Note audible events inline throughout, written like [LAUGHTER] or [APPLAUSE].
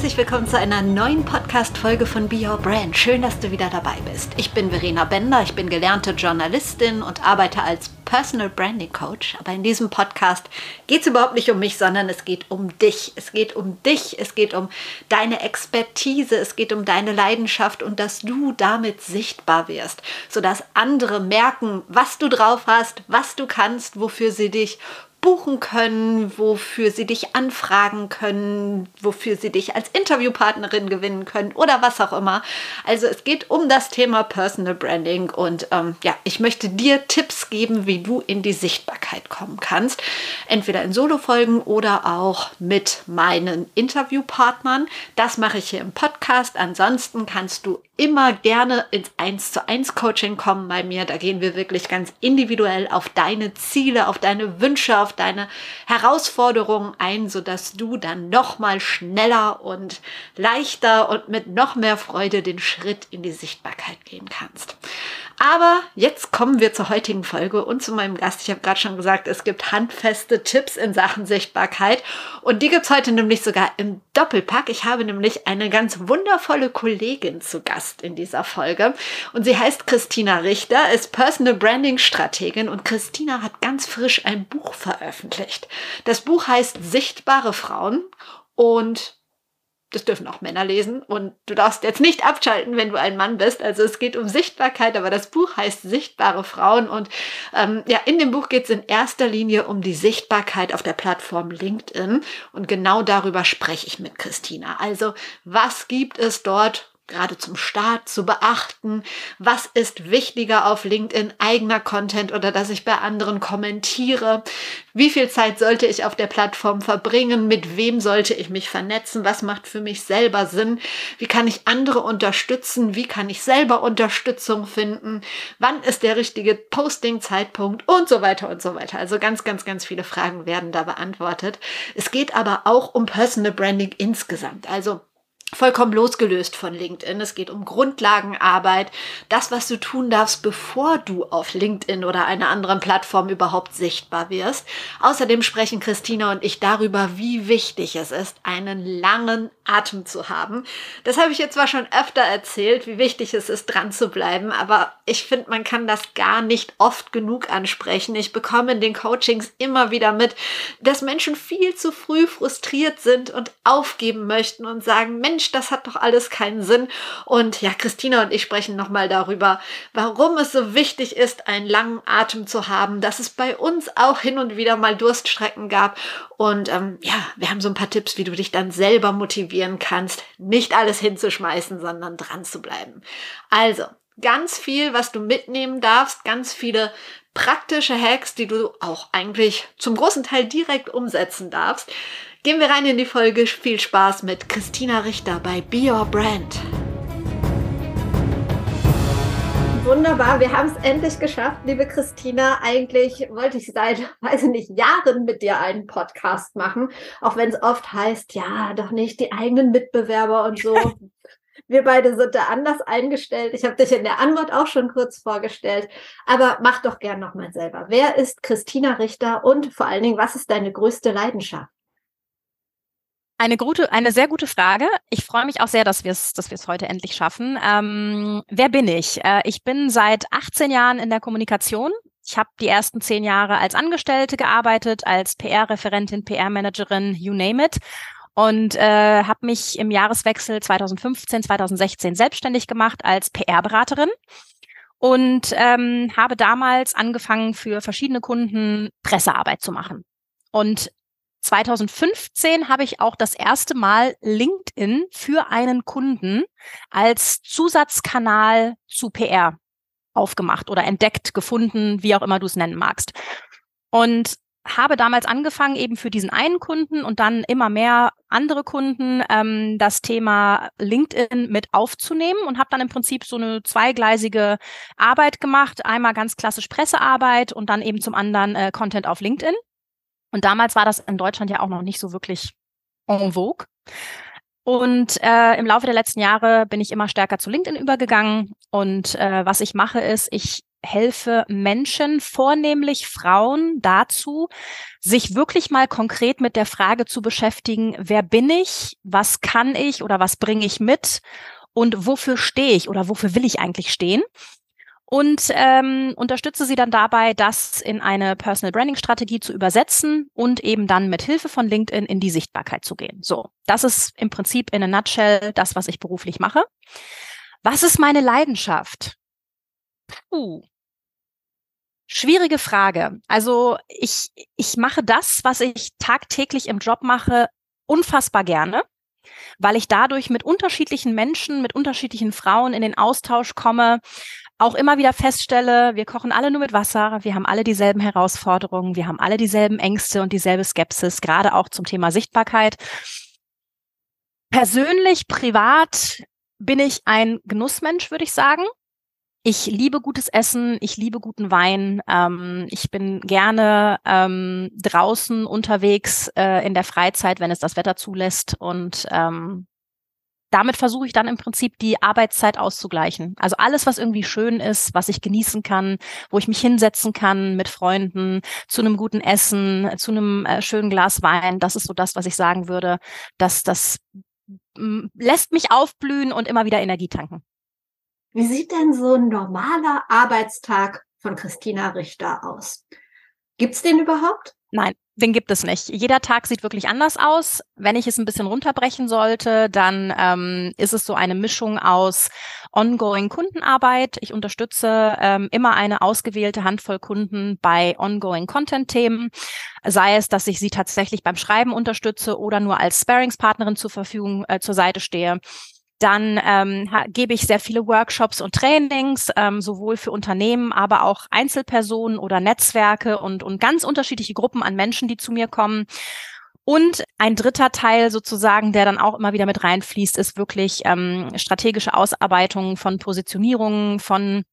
Herzlich willkommen zu einer neuen Podcast-Folge von Be Your Brand. Schön, dass du wieder dabei bist. Ich bin Verena Bender, ich bin gelernte Journalistin und arbeite als Personal Branding Coach. Aber in diesem Podcast geht es überhaupt nicht um mich, sondern es geht um dich. Es geht um dich, es geht um deine Expertise, es geht um deine Leidenschaft und dass du damit sichtbar wirst, sodass andere merken, was du drauf hast, was du kannst, wofür sie dich buchen können, wofür sie dich anfragen können, wofür sie dich als Interviewpartnerin gewinnen können oder was auch immer. Also es geht um das Thema Personal Branding und ähm, ja, ich möchte dir Tipps geben, wie du in die Sichtbarkeit kommen kannst. Entweder in Solo-Folgen oder auch mit meinen Interviewpartnern. Das mache ich hier im Podcast. Ansonsten kannst du immer gerne ins 1 zu 1 Coaching kommen bei mir. Da gehen wir wirklich ganz individuell auf deine Ziele, auf deine Wünsche, auf deine Herausforderungen ein, sodass du dann noch mal schneller und leichter und mit noch mehr Freude den Schritt in die Sichtbarkeit gehen kannst. Aber jetzt kommen wir zur heutigen Folge und zu meinem Gast. Ich habe gerade schon gesagt, es gibt handfeste Tipps in Sachen Sichtbarkeit und die gibt es heute nämlich sogar im Doppelpack. Ich habe nämlich eine ganz wundervolle Kollegin zu Gast in dieser Folge und sie heißt Christina Richter, ist Personal Branding Strategin und Christina hat ganz frisch ein Buch veröffentlicht. Das Buch heißt Sichtbare Frauen und das dürfen auch Männer lesen und du darfst jetzt nicht abschalten, wenn du ein Mann bist. Also es geht um Sichtbarkeit, aber das Buch heißt Sichtbare Frauen und ähm, ja, in dem Buch geht es in erster Linie um die Sichtbarkeit auf der Plattform LinkedIn und genau darüber spreche ich mit Christina. Also was gibt es dort gerade zum Start zu beachten? Was ist wichtiger auf LinkedIn, eigener Content oder dass ich bei anderen kommentiere? Wie viel Zeit sollte ich auf der Plattform verbringen? Mit wem sollte ich mich vernetzen? Was macht für mich selber Sinn? Wie kann ich andere unterstützen? Wie kann ich selber Unterstützung finden? Wann ist der richtige Posting-Zeitpunkt? Und so weiter und so weiter. Also ganz, ganz, ganz viele Fragen werden da beantwortet. Es geht aber auch um Personal Branding insgesamt. Also vollkommen losgelöst von LinkedIn. Es geht um Grundlagenarbeit, das, was du tun darfst, bevor du auf LinkedIn oder einer anderen Plattform überhaupt sichtbar wirst. Außerdem sprechen Christina und ich darüber, wie wichtig es ist, einen langen Atem zu haben. Das habe ich jetzt zwar schon öfter erzählt, wie wichtig es ist, dran zu bleiben, aber ich finde, man kann das gar nicht oft genug ansprechen. Ich bekomme in den Coachings immer wieder mit, dass Menschen viel zu früh frustriert sind und aufgeben möchten und sagen, Mensch, Mensch, das hat doch alles keinen Sinn. Und ja, Christina und ich sprechen nochmal darüber, warum es so wichtig ist, einen langen Atem zu haben, dass es bei uns auch hin und wieder mal Durststrecken gab. Und ähm, ja, wir haben so ein paar Tipps, wie du dich dann selber motivieren kannst, nicht alles hinzuschmeißen, sondern dran zu bleiben. Also, ganz viel, was du mitnehmen darfst, ganz viele praktische Hacks, die du auch eigentlich zum großen Teil direkt umsetzen darfst. Gehen wir rein in die Folge. Viel Spaß mit Christina Richter bei Be Your Brand. Wunderbar, wir haben es endlich geschafft, liebe Christina. Eigentlich wollte ich seit, weiß ich nicht, Jahren mit dir einen Podcast machen, auch wenn es oft heißt, ja, doch nicht die eigenen Mitbewerber und so. [LAUGHS] Wir beide sind da anders eingestellt. Ich habe dich in der Antwort auch schon kurz vorgestellt. Aber mach doch gern nochmal selber. Wer ist Christina Richter und vor allen Dingen, was ist deine größte Leidenschaft? Eine gute, eine sehr gute Frage. Ich freue mich auch sehr, dass wir es, dass wir es heute endlich schaffen. Ähm, wer bin ich? Äh, ich bin seit 18 Jahren in der Kommunikation. Ich habe die ersten zehn Jahre als Angestellte gearbeitet, als PR-Referentin, PR-Managerin, you name it. Und äh, habe mich im Jahreswechsel 2015, 2016 selbstständig gemacht als PR-Beraterin und ähm, habe damals angefangen, für verschiedene Kunden Pressearbeit zu machen. Und 2015 habe ich auch das erste Mal LinkedIn für einen Kunden als Zusatzkanal zu PR aufgemacht oder entdeckt, gefunden, wie auch immer du es nennen magst. Und habe damals angefangen, eben für diesen einen Kunden und dann immer mehr andere Kunden ähm, das Thema LinkedIn mit aufzunehmen und habe dann im Prinzip so eine zweigleisige Arbeit gemacht. Einmal ganz klassisch Pressearbeit und dann eben zum anderen äh, Content auf LinkedIn. Und damals war das in Deutschland ja auch noch nicht so wirklich en vogue. Und äh, im Laufe der letzten Jahre bin ich immer stärker zu LinkedIn übergegangen. Und äh, was ich mache, ist, ich helfe Menschen, vornehmlich Frauen, dazu, sich wirklich mal konkret mit der Frage zu beschäftigen, wer bin ich, was kann ich oder was bringe ich mit und wofür stehe ich oder wofür will ich eigentlich stehen und ähm, unterstütze sie dann dabei, das in eine Personal Branding Strategie zu übersetzen und eben dann mit Hilfe von LinkedIn in die Sichtbarkeit zu gehen. So, das ist im Prinzip in a nutshell das, was ich beruflich mache. Was ist meine Leidenschaft? Puh. Schwierige Frage. Also ich, ich mache das, was ich tagtäglich im Job mache, unfassbar gerne weil ich dadurch mit unterschiedlichen Menschen, mit unterschiedlichen Frauen in den Austausch komme, auch immer wieder feststelle, wir kochen alle nur mit Wasser, wir haben alle dieselben Herausforderungen, wir haben alle dieselben Ängste und dieselbe Skepsis, gerade auch zum Thema Sichtbarkeit. Persönlich, privat bin ich ein Genussmensch, würde ich sagen. Ich liebe gutes Essen, ich liebe guten Wein. Ähm, ich bin gerne ähm, draußen unterwegs äh, in der Freizeit, wenn es das Wetter zulässt. Und ähm, damit versuche ich dann im Prinzip die Arbeitszeit auszugleichen. Also alles, was irgendwie schön ist, was ich genießen kann, wo ich mich hinsetzen kann mit Freunden, zu einem guten Essen, zu einem äh, schönen Glas Wein. Das ist so das, was ich sagen würde, dass das lässt mich aufblühen und immer wieder Energie tanken. Wie sieht denn so ein normaler Arbeitstag von Christina Richter aus? Gibt's den überhaupt? Nein, den gibt es nicht. Jeder Tag sieht wirklich anders aus. Wenn ich es ein bisschen runterbrechen sollte, dann ähm, ist es so eine Mischung aus ongoing Kundenarbeit. Ich unterstütze ähm, immer eine ausgewählte Handvoll Kunden bei ongoing Content-Themen. Sei es, dass ich sie tatsächlich beim Schreiben unterstütze oder nur als Sparingspartnerin zur Verfügung äh, zur Seite stehe. Dann ähm, gebe ich sehr viele Workshops und Trainings, ähm, sowohl für Unternehmen, aber auch Einzelpersonen oder Netzwerke und, und ganz unterschiedliche Gruppen an Menschen, die zu mir kommen. Und ein dritter Teil sozusagen, der dann auch immer wieder mit reinfließt, ist wirklich ähm, strategische Ausarbeitung von Positionierungen, von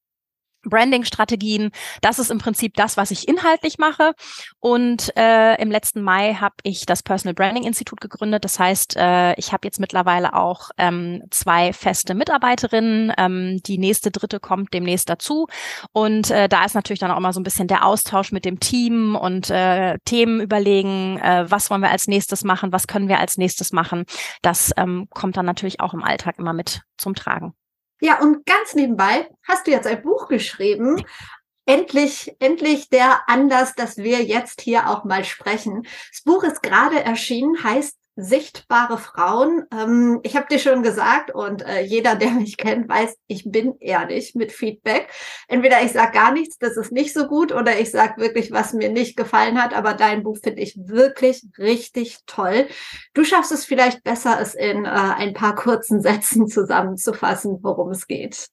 Branding-Strategien. Das ist im Prinzip das, was ich inhaltlich mache. Und äh, im letzten Mai habe ich das Personal Branding Institut gegründet. Das heißt, äh, ich habe jetzt mittlerweile auch ähm, zwei feste Mitarbeiterinnen. Ähm, die nächste dritte kommt demnächst dazu. Und äh, da ist natürlich dann auch immer so ein bisschen der Austausch mit dem Team und äh, Themen überlegen, äh, was wollen wir als nächstes machen, was können wir als nächstes machen. Das ähm, kommt dann natürlich auch im Alltag immer mit zum Tragen. Ja, und ganz nebenbei hast du jetzt ein Buch geschrieben. Endlich, endlich der Anlass, dass wir jetzt hier auch mal sprechen. Das Buch ist gerade erschienen, heißt sichtbare Frauen. Ähm, ich habe dir schon gesagt und äh, jeder, der mich kennt, weiß, ich bin ehrlich mit Feedback. Entweder ich sage gar nichts, das ist nicht so gut, oder ich sage wirklich, was mir nicht gefallen hat. Aber dein Buch finde ich wirklich richtig toll. Du schaffst es vielleicht besser, es in äh, ein paar kurzen Sätzen zusammenzufassen, worum es geht.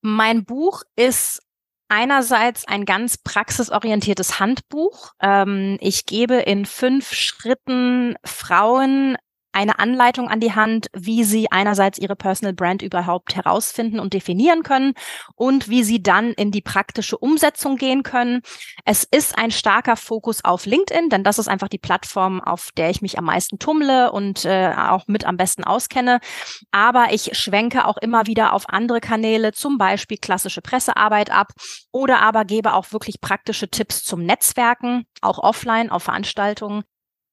Mein Buch ist einerseits ein ganz praxisorientiertes Handbuch. Ähm, ich gebe in fünf Schritten Frauen eine Anleitung an die Hand, wie sie einerseits ihre Personal Brand überhaupt herausfinden und definieren können und wie sie dann in die praktische Umsetzung gehen können. Es ist ein starker Fokus auf LinkedIn, denn das ist einfach die Plattform, auf der ich mich am meisten tummle und äh, auch mit am besten auskenne. Aber ich schwenke auch immer wieder auf andere Kanäle, zum Beispiel klassische Pressearbeit ab oder aber gebe auch wirklich praktische Tipps zum Netzwerken, auch offline auf Veranstaltungen.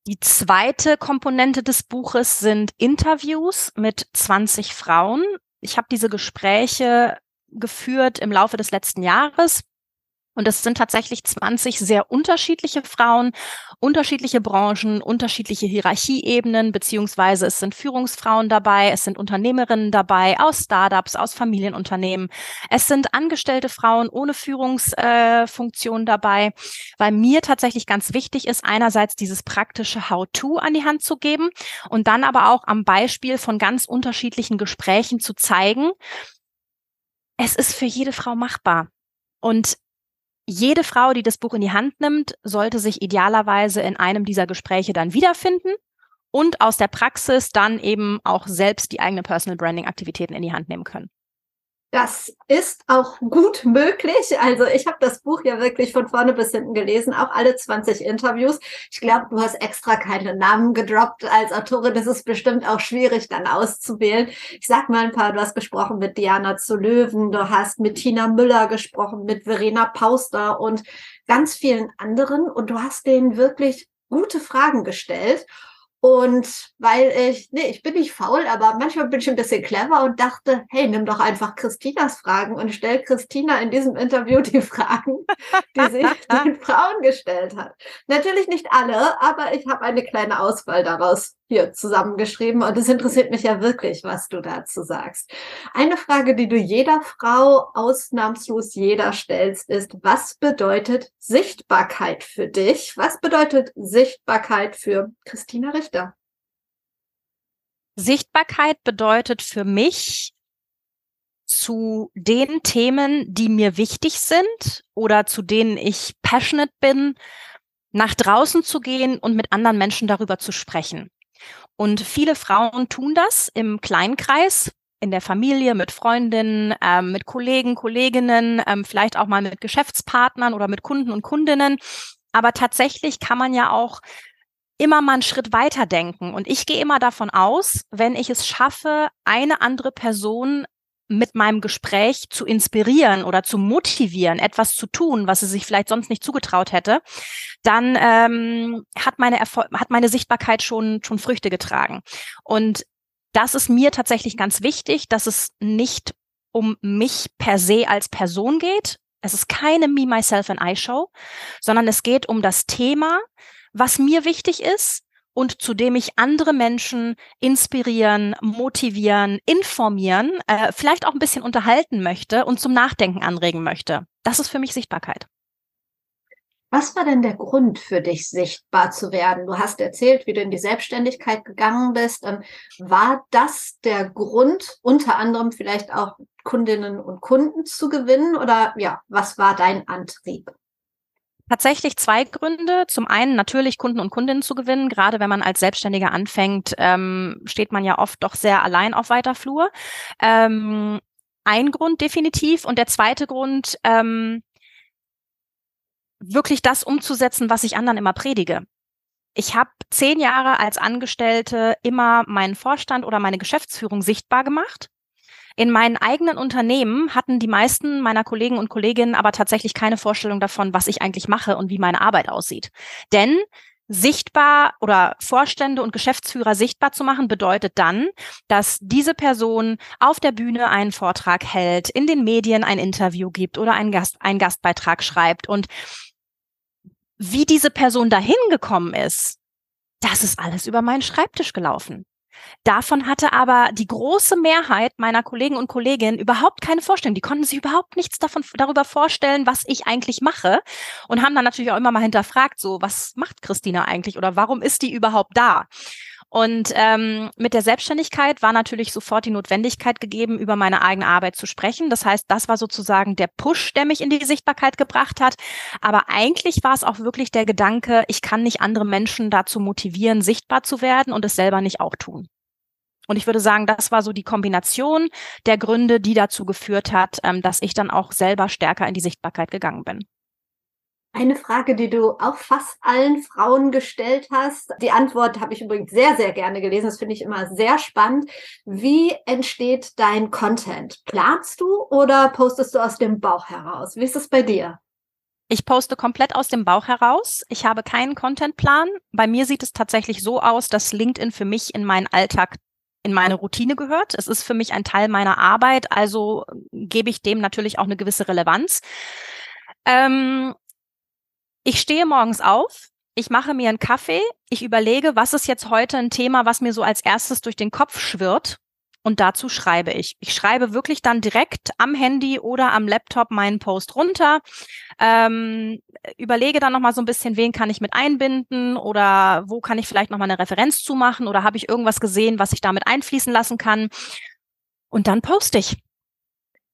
Die zweite Komponente des Buches sind Interviews mit 20 Frauen. Ich habe diese Gespräche geführt im Laufe des letzten Jahres und es sind tatsächlich 20 sehr unterschiedliche Frauen, unterschiedliche Branchen, unterschiedliche Hierarchieebenen, beziehungsweise es sind Führungsfrauen dabei, es sind Unternehmerinnen dabei aus Startups, aus Familienunternehmen. Es sind angestellte Frauen ohne Führungsfunktion äh, dabei, weil mir tatsächlich ganz wichtig ist, einerseits dieses praktische How-to an die Hand zu geben und dann aber auch am Beispiel von ganz unterschiedlichen Gesprächen zu zeigen, es ist für jede Frau machbar. Und jede Frau, die das Buch in die Hand nimmt, sollte sich idealerweise in einem dieser Gespräche dann wiederfinden und aus der Praxis dann eben auch selbst die eigene Personal Branding Aktivitäten in die Hand nehmen können. Das ist auch gut möglich. Also ich habe das Buch ja wirklich von vorne bis hinten gelesen, auch alle 20 Interviews. Ich glaube, du hast extra keine Namen gedroppt als Autorin. Das ist bestimmt auch schwierig dann auszuwählen. Ich sag mal ein paar, du hast gesprochen mit Diana zu Löwen, du hast mit Tina Müller gesprochen, mit Verena Pauster und ganz vielen anderen. Und du hast denen wirklich gute Fragen gestellt. Und weil ich, nee, ich bin nicht faul, aber manchmal bin ich ein bisschen clever und dachte, hey, nimm doch einfach Christinas Fragen und stell Christina in diesem Interview [LAUGHS] die Fragen, die sie den [LAUGHS] Frauen gestellt hat. Natürlich nicht alle, aber ich habe eine kleine Auswahl daraus hier zusammengeschrieben und es interessiert mich ja wirklich, was du dazu sagst. Eine Frage, die du jeder Frau ausnahmslos jeder stellst, ist, was bedeutet Sichtbarkeit für dich? Was bedeutet Sichtbarkeit für Christina Richter? Sichtbarkeit bedeutet für mich, zu den Themen, die mir wichtig sind oder zu denen ich passionate bin, nach draußen zu gehen und mit anderen Menschen darüber zu sprechen. Und viele Frauen tun das im Kleinkreis, in der Familie, mit Freundinnen, ähm, mit Kollegen, Kolleginnen, ähm, vielleicht auch mal mit Geschäftspartnern oder mit Kunden und Kundinnen. Aber tatsächlich kann man ja auch immer mal einen Schritt weiter denken. Und ich gehe immer davon aus, wenn ich es schaffe, eine andere Person mit meinem Gespräch zu inspirieren oder zu motivieren, etwas zu tun, was sie sich vielleicht sonst nicht zugetraut hätte, dann ähm, hat meine Erfol hat meine Sichtbarkeit schon schon Früchte getragen. Und das ist mir tatsächlich ganz wichtig, dass es nicht um mich per se als Person geht. Es ist keine Me, Myself and I Show, sondern es geht um das Thema, was mir wichtig ist und zu dem ich andere Menschen inspirieren, motivieren, informieren, äh, vielleicht auch ein bisschen unterhalten möchte und zum Nachdenken anregen möchte. Das ist für mich Sichtbarkeit. Was war denn der Grund für dich, sichtbar zu werden? Du hast erzählt, wie du in die Selbstständigkeit gegangen bist. Ähm, war das der Grund, unter anderem vielleicht auch Kundinnen und Kunden zu gewinnen? Oder ja, was war dein Antrieb? Tatsächlich zwei Gründe. Zum einen natürlich Kunden und Kundinnen zu gewinnen. Gerade wenn man als Selbstständiger anfängt, ähm, steht man ja oft doch sehr allein auf weiter Flur. Ähm, ein Grund definitiv. Und der zweite Grund, ähm, wirklich das umzusetzen, was ich anderen immer predige. Ich habe zehn Jahre als Angestellte immer meinen Vorstand oder meine Geschäftsführung sichtbar gemacht in meinen eigenen Unternehmen hatten die meisten meiner Kollegen und Kolleginnen aber tatsächlich keine Vorstellung davon, was ich eigentlich mache und wie meine Arbeit aussieht. Denn sichtbar oder Vorstände und Geschäftsführer sichtbar zu machen, bedeutet dann, dass diese Person auf der Bühne einen Vortrag hält, in den Medien ein Interview gibt oder einen, Gast, einen Gastbeitrag schreibt. Und wie diese Person dahin gekommen ist, das ist alles über meinen Schreibtisch gelaufen. Davon hatte aber die große Mehrheit meiner Kollegen und Kolleginnen überhaupt keine Vorstellung. Die konnten sich überhaupt nichts davon, darüber vorstellen, was ich eigentlich mache und haben dann natürlich auch immer mal hinterfragt, so, was macht Christina eigentlich oder warum ist die überhaupt da? Und ähm, mit der Selbstständigkeit war natürlich sofort die Notwendigkeit gegeben, über meine eigene Arbeit zu sprechen. Das heißt, das war sozusagen der Push, der mich in die Sichtbarkeit gebracht hat. Aber eigentlich war es auch wirklich der Gedanke, ich kann nicht andere Menschen dazu motivieren, sichtbar zu werden und es selber nicht auch tun. Und ich würde sagen, das war so die Kombination der Gründe, die dazu geführt hat, ähm, dass ich dann auch selber stärker in die Sichtbarkeit gegangen bin. Eine Frage, die du auch fast allen Frauen gestellt hast. Die Antwort habe ich übrigens sehr, sehr gerne gelesen. Das finde ich immer sehr spannend. Wie entsteht dein Content? Planst du oder postest du aus dem Bauch heraus? Wie ist es bei dir? Ich poste komplett aus dem Bauch heraus. Ich habe keinen Contentplan. Bei mir sieht es tatsächlich so aus, dass LinkedIn für mich in meinen Alltag in meine Routine gehört. Es ist für mich ein Teil meiner Arbeit, also gebe ich dem natürlich auch eine gewisse Relevanz. Ähm, ich stehe morgens auf, ich mache mir einen Kaffee, ich überlege, was ist jetzt heute ein Thema, was mir so als erstes durch den Kopf schwirrt. Und dazu schreibe ich. Ich schreibe wirklich dann direkt am Handy oder am Laptop meinen Post runter. Ähm, überlege dann nochmal so ein bisschen, wen kann ich mit einbinden oder wo kann ich vielleicht nochmal eine Referenz zumachen oder habe ich irgendwas gesehen, was ich damit einfließen lassen kann. Und dann poste ich.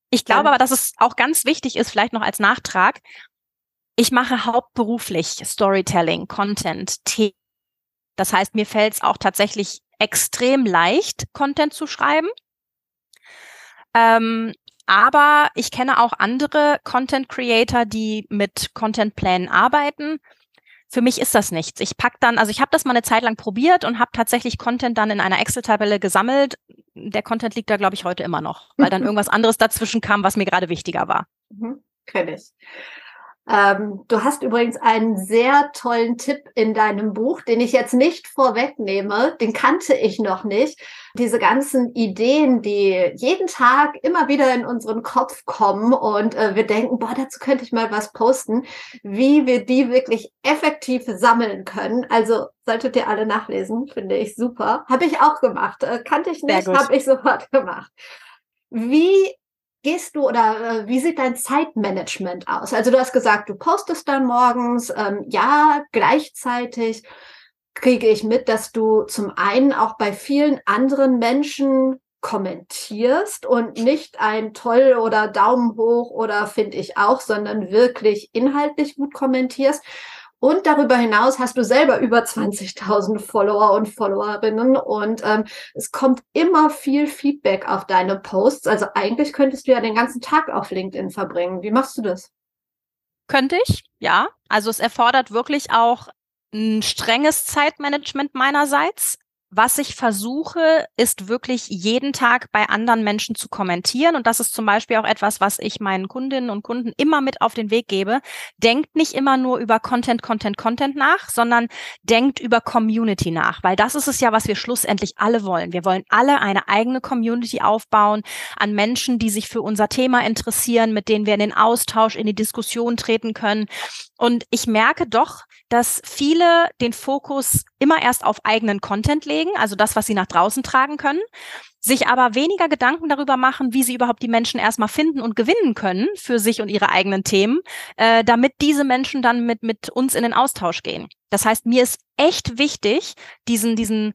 Ich glaube aber, dass es auch ganz wichtig ist, vielleicht noch als Nachtrag, ich mache hauptberuflich Storytelling, Content, Themen. Das heißt, mir fällt es auch tatsächlich extrem leicht, Content zu schreiben. Ähm, aber ich kenne auch andere Content Creator, die mit Content Plänen arbeiten. Für mich ist das nichts. Ich pack dann, also ich habe das mal eine Zeit lang probiert und habe tatsächlich Content dann in einer Excel-Tabelle gesammelt. Der Content liegt da, glaube ich, heute immer noch, weil dann [LAUGHS] irgendwas anderes dazwischen kam, was mir gerade wichtiger war. Mhm, Kenn ich. Ähm, du hast übrigens einen sehr tollen Tipp in deinem Buch, den ich jetzt nicht vorwegnehme, den kannte ich noch nicht. Diese ganzen Ideen, die jeden Tag immer wieder in unseren Kopf kommen und äh, wir denken, boah, dazu könnte ich mal was posten, wie wir die wirklich effektiv sammeln können. Also solltet ihr alle nachlesen, finde ich super. Habe ich auch gemacht. Äh, kannte ich nicht, habe ich sofort [LAUGHS] gemacht. Wie gehst du oder äh, wie sieht dein Zeitmanagement aus? Also du hast gesagt, du postest dann morgens, ähm, ja, gleichzeitig kriege ich mit, dass du zum einen auch bei vielen anderen Menschen kommentierst und nicht ein toll oder Daumen hoch oder finde ich auch, sondern wirklich inhaltlich gut kommentierst. Und darüber hinaus hast du selber über 20.000 Follower und Followerinnen und ähm, es kommt immer viel Feedback auf deine Posts. Also eigentlich könntest du ja den ganzen Tag auf LinkedIn verbringen. Wie machst du das? Könnte ich, ja. Also es erfordert wirklich auch ein strenges Zeitmanagement meinerseits. Was ich versuche, ist wirklich jeden Tag bei anderen Menschen zu kommentieren. Und das ist zum Beispiel auch etwas, was ich meinen Kundinnen und Kunden immer mit auf den Weg gebe. Denkt nicht immer nur über Content, Content, Content nach, sondern denkt über Community nach, weil das ist es ja, was wir schlussendlich alle wollen. Wir wollen alle eine eigene Community aufbauen an Menschen, die sich für unser Thema interessieren, mit denen wir in den Austausch, in die Diskussion treten können. Und ich merke doch, dass viele den Fokus immer erst auf eigenen Content legen, also das, was sie nach draußen tragen können, sich aber weniger Gedanken darüber machen, wie sie überhaupt die Menschen erstmal finden und gewinnen können für sich und ihre eigenen Themen, äh, damit diese Menschen dann mit, mit uns in den Austausch gehen. Das heißt, mir ist echt wichtig, diesen, diesen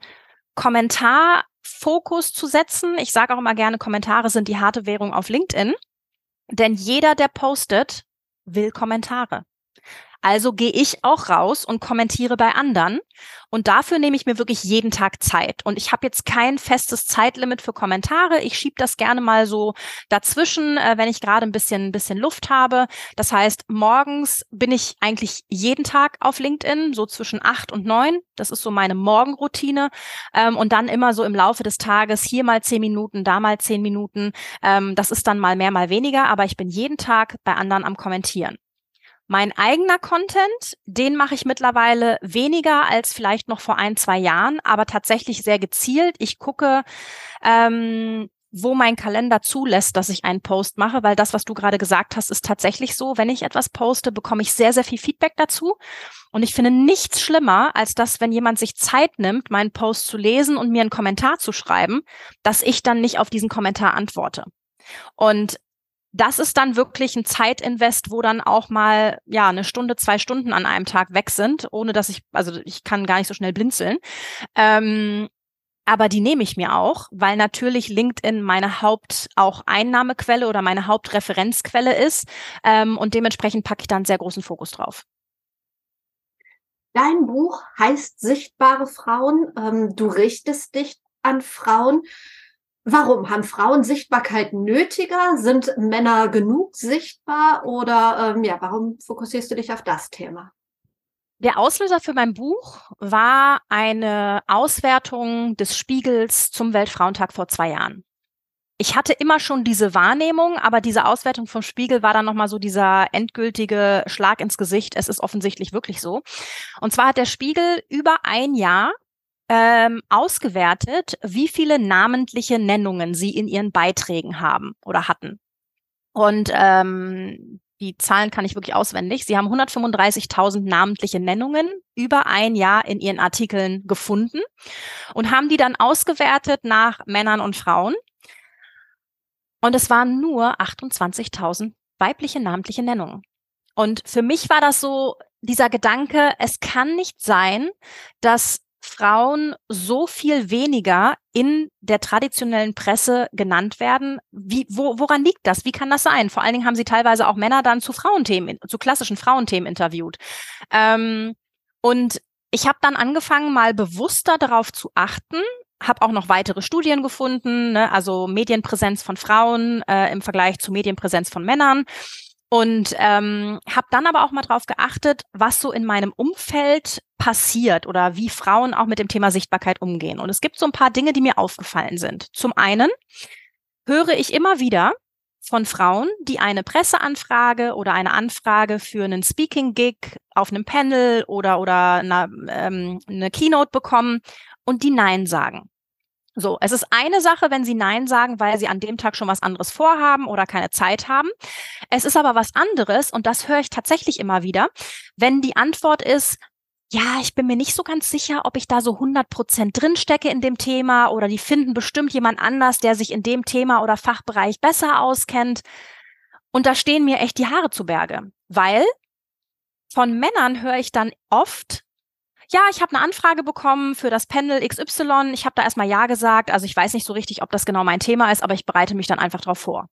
Kommentarfokus zu setzen. Ich sage auch immer gerne, Kommentare sind die harte Währung auf LinkedIn. Denn jeder, der postet, will Kommentare. Also gehe ich auch raus und kommentiere bei anderen. Und dafür nehme ich mir wirklich jeden Tag Zeit. Und ich habe jetzt kein festes Zeitlimit für Kommentare. Ich schiebe das gerne mal so dazwischen, äh, wenn ich gerade ein bisschen, ein bisschen Luft habe. Das heißt, morgens bin ich eigentlich jeden Tag auf LinkedIn, so zwischen acht und neun. Das ist so meine Morgenroutine. Ähm, und dann immer so im Laufe des Tages hier mal zehn Minuten, da mal zehn Minuten. Ähm, das ist dann mal mehr, mal weniger. Aber ich bin jeden Tag bei anderen am Kommentieren. Mein eigener Content, den mache ich mittlerweile weniger als vielleicht noch vor ein, zwei Jahren, aber tatsächlich sehr gezielt. Ich gucke, ähm, wo mein Kalender zulässt, dass ich einen Post mache, weil das, was du gerade gesagt hast, ist tatsächlich so. Wenn ich etwas poste, bekomme ich sehr, sehr viel Feedback dazu. Und ich finde nichts schlimmer, als dass, wenn jemand sich Zeit nimmt, meinen Post zu lesen und mir einen Kommentar zu schreiben, dass ich dann nicht auf diesen Kommentar antworte. Und das ist dann wirklich ein Zeitinvest, wo dann auch mal ja eine Stunde, zwei Stunden an einem Tag weg sind, ohne dass ich, also ich kann gar nicht so schnell blinzeln. Ähm, aber die nehme ich mir auch, weil natürlich LinkedIn meine Haupt auch Einnahmequelle oder meine Hauptreferenzquelle ist ähm, und dementsprechend packe ich da einen sehr großen Fokus drauf. Dein Buch heißt Sichtbare Frauen. Ähm, du richtest dich an Frauen. Warum? Haben Frauen Sichtbarkeit nötiger? Sind Männer genug sichtbar? Oder ähm, ja, warum fokussierst du dich auf das Thema? Der Auslöser für mein Buch war eine Auswertung des Spiegels zum Weltfrauentag vor zwei Jahren. Ich hatte immer schon diese Wahrnehmung, aber diese Auswertung vom Spiegel war dann nochmal so dieser endgültige Schlag ins Gesicht. Es ist offensichtlich wirklich so. Und zwar hat der Spiegel über ein Jahr ähm, ausgewertet, wie viele namentliche Nennungen sie in ihren Beiträgen haben oder hatten. Und ähm, die Zahlen kann ich wirklich auswendig. Sie haben 135.000 namentliche Nennungen über ein Jahr in ihren Artikeln gefunden und haben die dann ausgewertet nach Männern und Frauen. Und es waren nur 28.000 weibliche namentliche Nennungen. Und für mich war das so dieser Gedanke, es kann nicht sein, dass Frauen so viel weniger in der traditionellen Presse genannt werden. Wie, wo, woran liegt das? Wie kann das sein? Vor allen Dingen haben sie teilweise auch Männer dann zu Frauenthemen, zu klassischen Frauenthemen interviewt. Ähm, und ich habe dann angefangen, mal bewusster darauf zu achten, habe auch noch weitere Studien gefunden, ne, also Medienpräsenz von Frauen äh, im Vergleich zu Medienpräsenz von Männern. Und ähm, habe dann aber auch mal drauf geachtet, was so in meinem Umfeld passiert oder wie Frauen auch mit dem Thema Sichtbarkeit umgehen. Und es gibt so ein paar Dinge, die mir aufgefallen sind. Zum einen höre ich immer wieder von Frauen, die eine Presseanfrage oder eine Anfrage für einen Speaking-Gig auf einem Panel oder, oder eine, ähm, eine Keynote bekommen und die Nein sagen. So, es ist eine Sache, wenn sie Nein sagen, weil sie an dem Tag schon was anderes vorhaben oder keine Zeit haben. Es ist aber was anderes, und das höre ich tatsächlich immer wieder, wenn die Antwort ist, ja, ich bin mir nicht so ganz sicher, ob ich da so 100 Prozent drinstecke in dem Thema oder die finden bestimmt jemand anders, der sich in dem Thema oder Fachbereich besser auskennt. Und da stehen mir echt die Haare zu Berge, weil von Männern höre ich dann oft, ja, ich habe eine Anfrage bekommen für das Panel XY. Ich habe da erstmal Ja gesagt. Also ich weiß nicht so richtig, ob das genau mein Thema ist, aber ich bereite mich dann einfach darauf vor.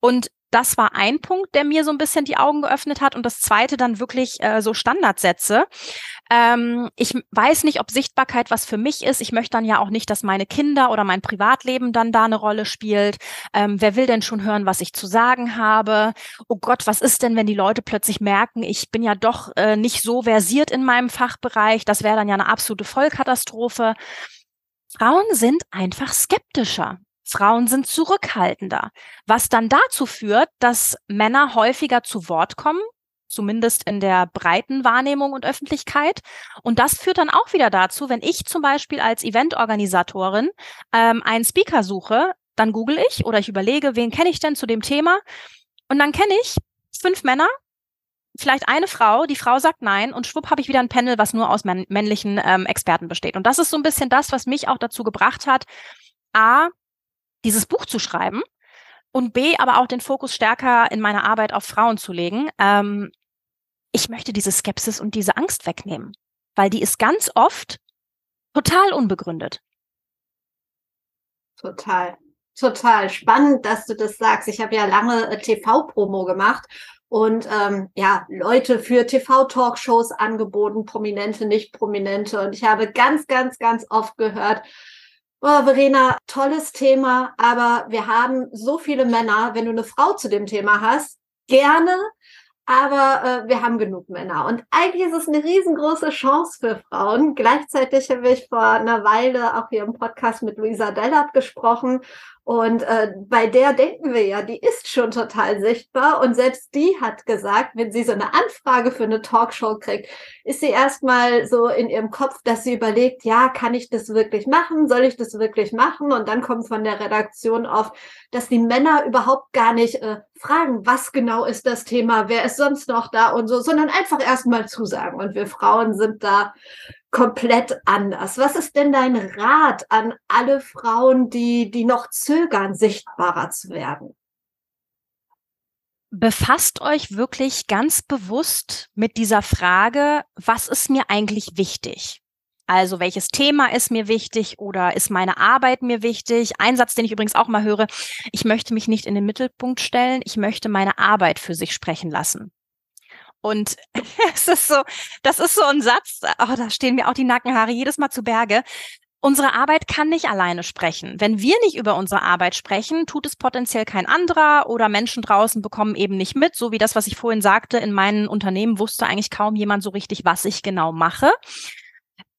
Und das war ein Punkt, der mir so ein bisschen die Augen geöffnet hat. Und das zweite dann wirklich äh, so Standardsätze. Ähm, ich weiß nicht, ob Sichtbarkeit was für mich ist. Ich möchte dann ja auch nicht, dass meine Kinder oder mein Privatleben dann da eine Rolle spielt. Ähm, wer will denn schon hören, was ich zu sagen habe? Oh Gott, was ist denn, wenn die Leute plötzlich merken, ich bin ja doch äh, nicht so versiert in meinem Fachbereich? Das wäre dann ja eine absolute Vollkatastrophe. Frauen sind einfach skeptischer. Frauen sind zurückhaltender, was dann dazu führt, dass Männer häufiger zu Wort kommen, zumindest in der breiten Wahrnehmung und Öffentlichkeit. Und das führt dann auch wieder dazu, wenn ich zum Beispiel als Eventorganisatorin ähm, einen Speaker suche, dann google ich oder ich überlege, wen kenne ich denn zu dem Thema? Und dann kenne ich fünf Männer, vielleicht eine Frau, die Frau sagt nein und schwupp habe ich wieder ein Panel, was nur aus männlichen ähm, Experten besteht. Und das ist so ein bisschen das, was mich auch dazu gebracht hat, A, dieses Buch zu schreiben und B, aber auch den Fokus stärker in meiner Arbeit auf Frauen zu legen. Ähm, ich möchte diese Skepsis und diese Angst wegnehmen, weil die ist ganz oft total unbegründet. Total, total spannend, dass du das sagst. Ich habe ja lange äh, TV-Promo gemacht und ähm, ja, Leute für TV-Talkshows angeboten, prominente, nicht prominente. Und ich habe ganz, ganz, ganz oft gehört, Oh, Verena, tolles Thema, aber wir haben so viele Männer. Wenn du eine Frau zu dem Thema hast, gerne, aber äh, wir haben genug Männer. Und eigentlich ist es eine riesengroße Chance für Frauen. Gleichzeitig habe ich vor einer Weile auch hier im Podcast mit Luisa Dellert gesprochen und äh, bei der denken wir ja, die ist schon total sichtbar. Und selbst die hat gesagt, wenn sie so eine Anfrage für eine Talkshow kriegt, ist sie erstmal so in ihrem Kopf, dass sie überlegt, ja, kann ich das wirklich machen? Soll ich das wirklich machen? Und dann kommt von der Redaktion oft, dass die Männer überhaupt gar nicht äh, fragen, was genau ist das Thema, wer ist sonst noch da und so, sondern einfach erstmal zusagen. Und wir Frauen sind da komplett anders. Was ist denn dein Rat an alle Frauen, die, die noch zögern, sichtbarer zu werden? Befasst euch wirklich ganz bewusst mit dieser Frage, was ist mir eigentlich wichtig? Also welches Thema ist mir wichtig oder ist meine Arbeit mir wichtig? Ein Satz, den ich übrigens auch mal höre, ich möchte mich nicht in den Mittelpunkt stellen, ich möchte meine Arbeit für sich sprechen lassen. Und [LAUGHS] es ist so, das ist so ein Satz, oh, da stehen mir auch die Nackenhaare jedes Mal zu Berge. Unsere Arbeit kann nicht alleine sprechen. Wenn wir nicht über unsere Arbeit sprechen, tut es potenziell kein anderer oder Menschen draußen bekommen eben nicht mit, so wie das, was ich vorhin sagte. In meinen Unternehmen wusste eigentlich kaum jemand so richtig, was ich genau mache.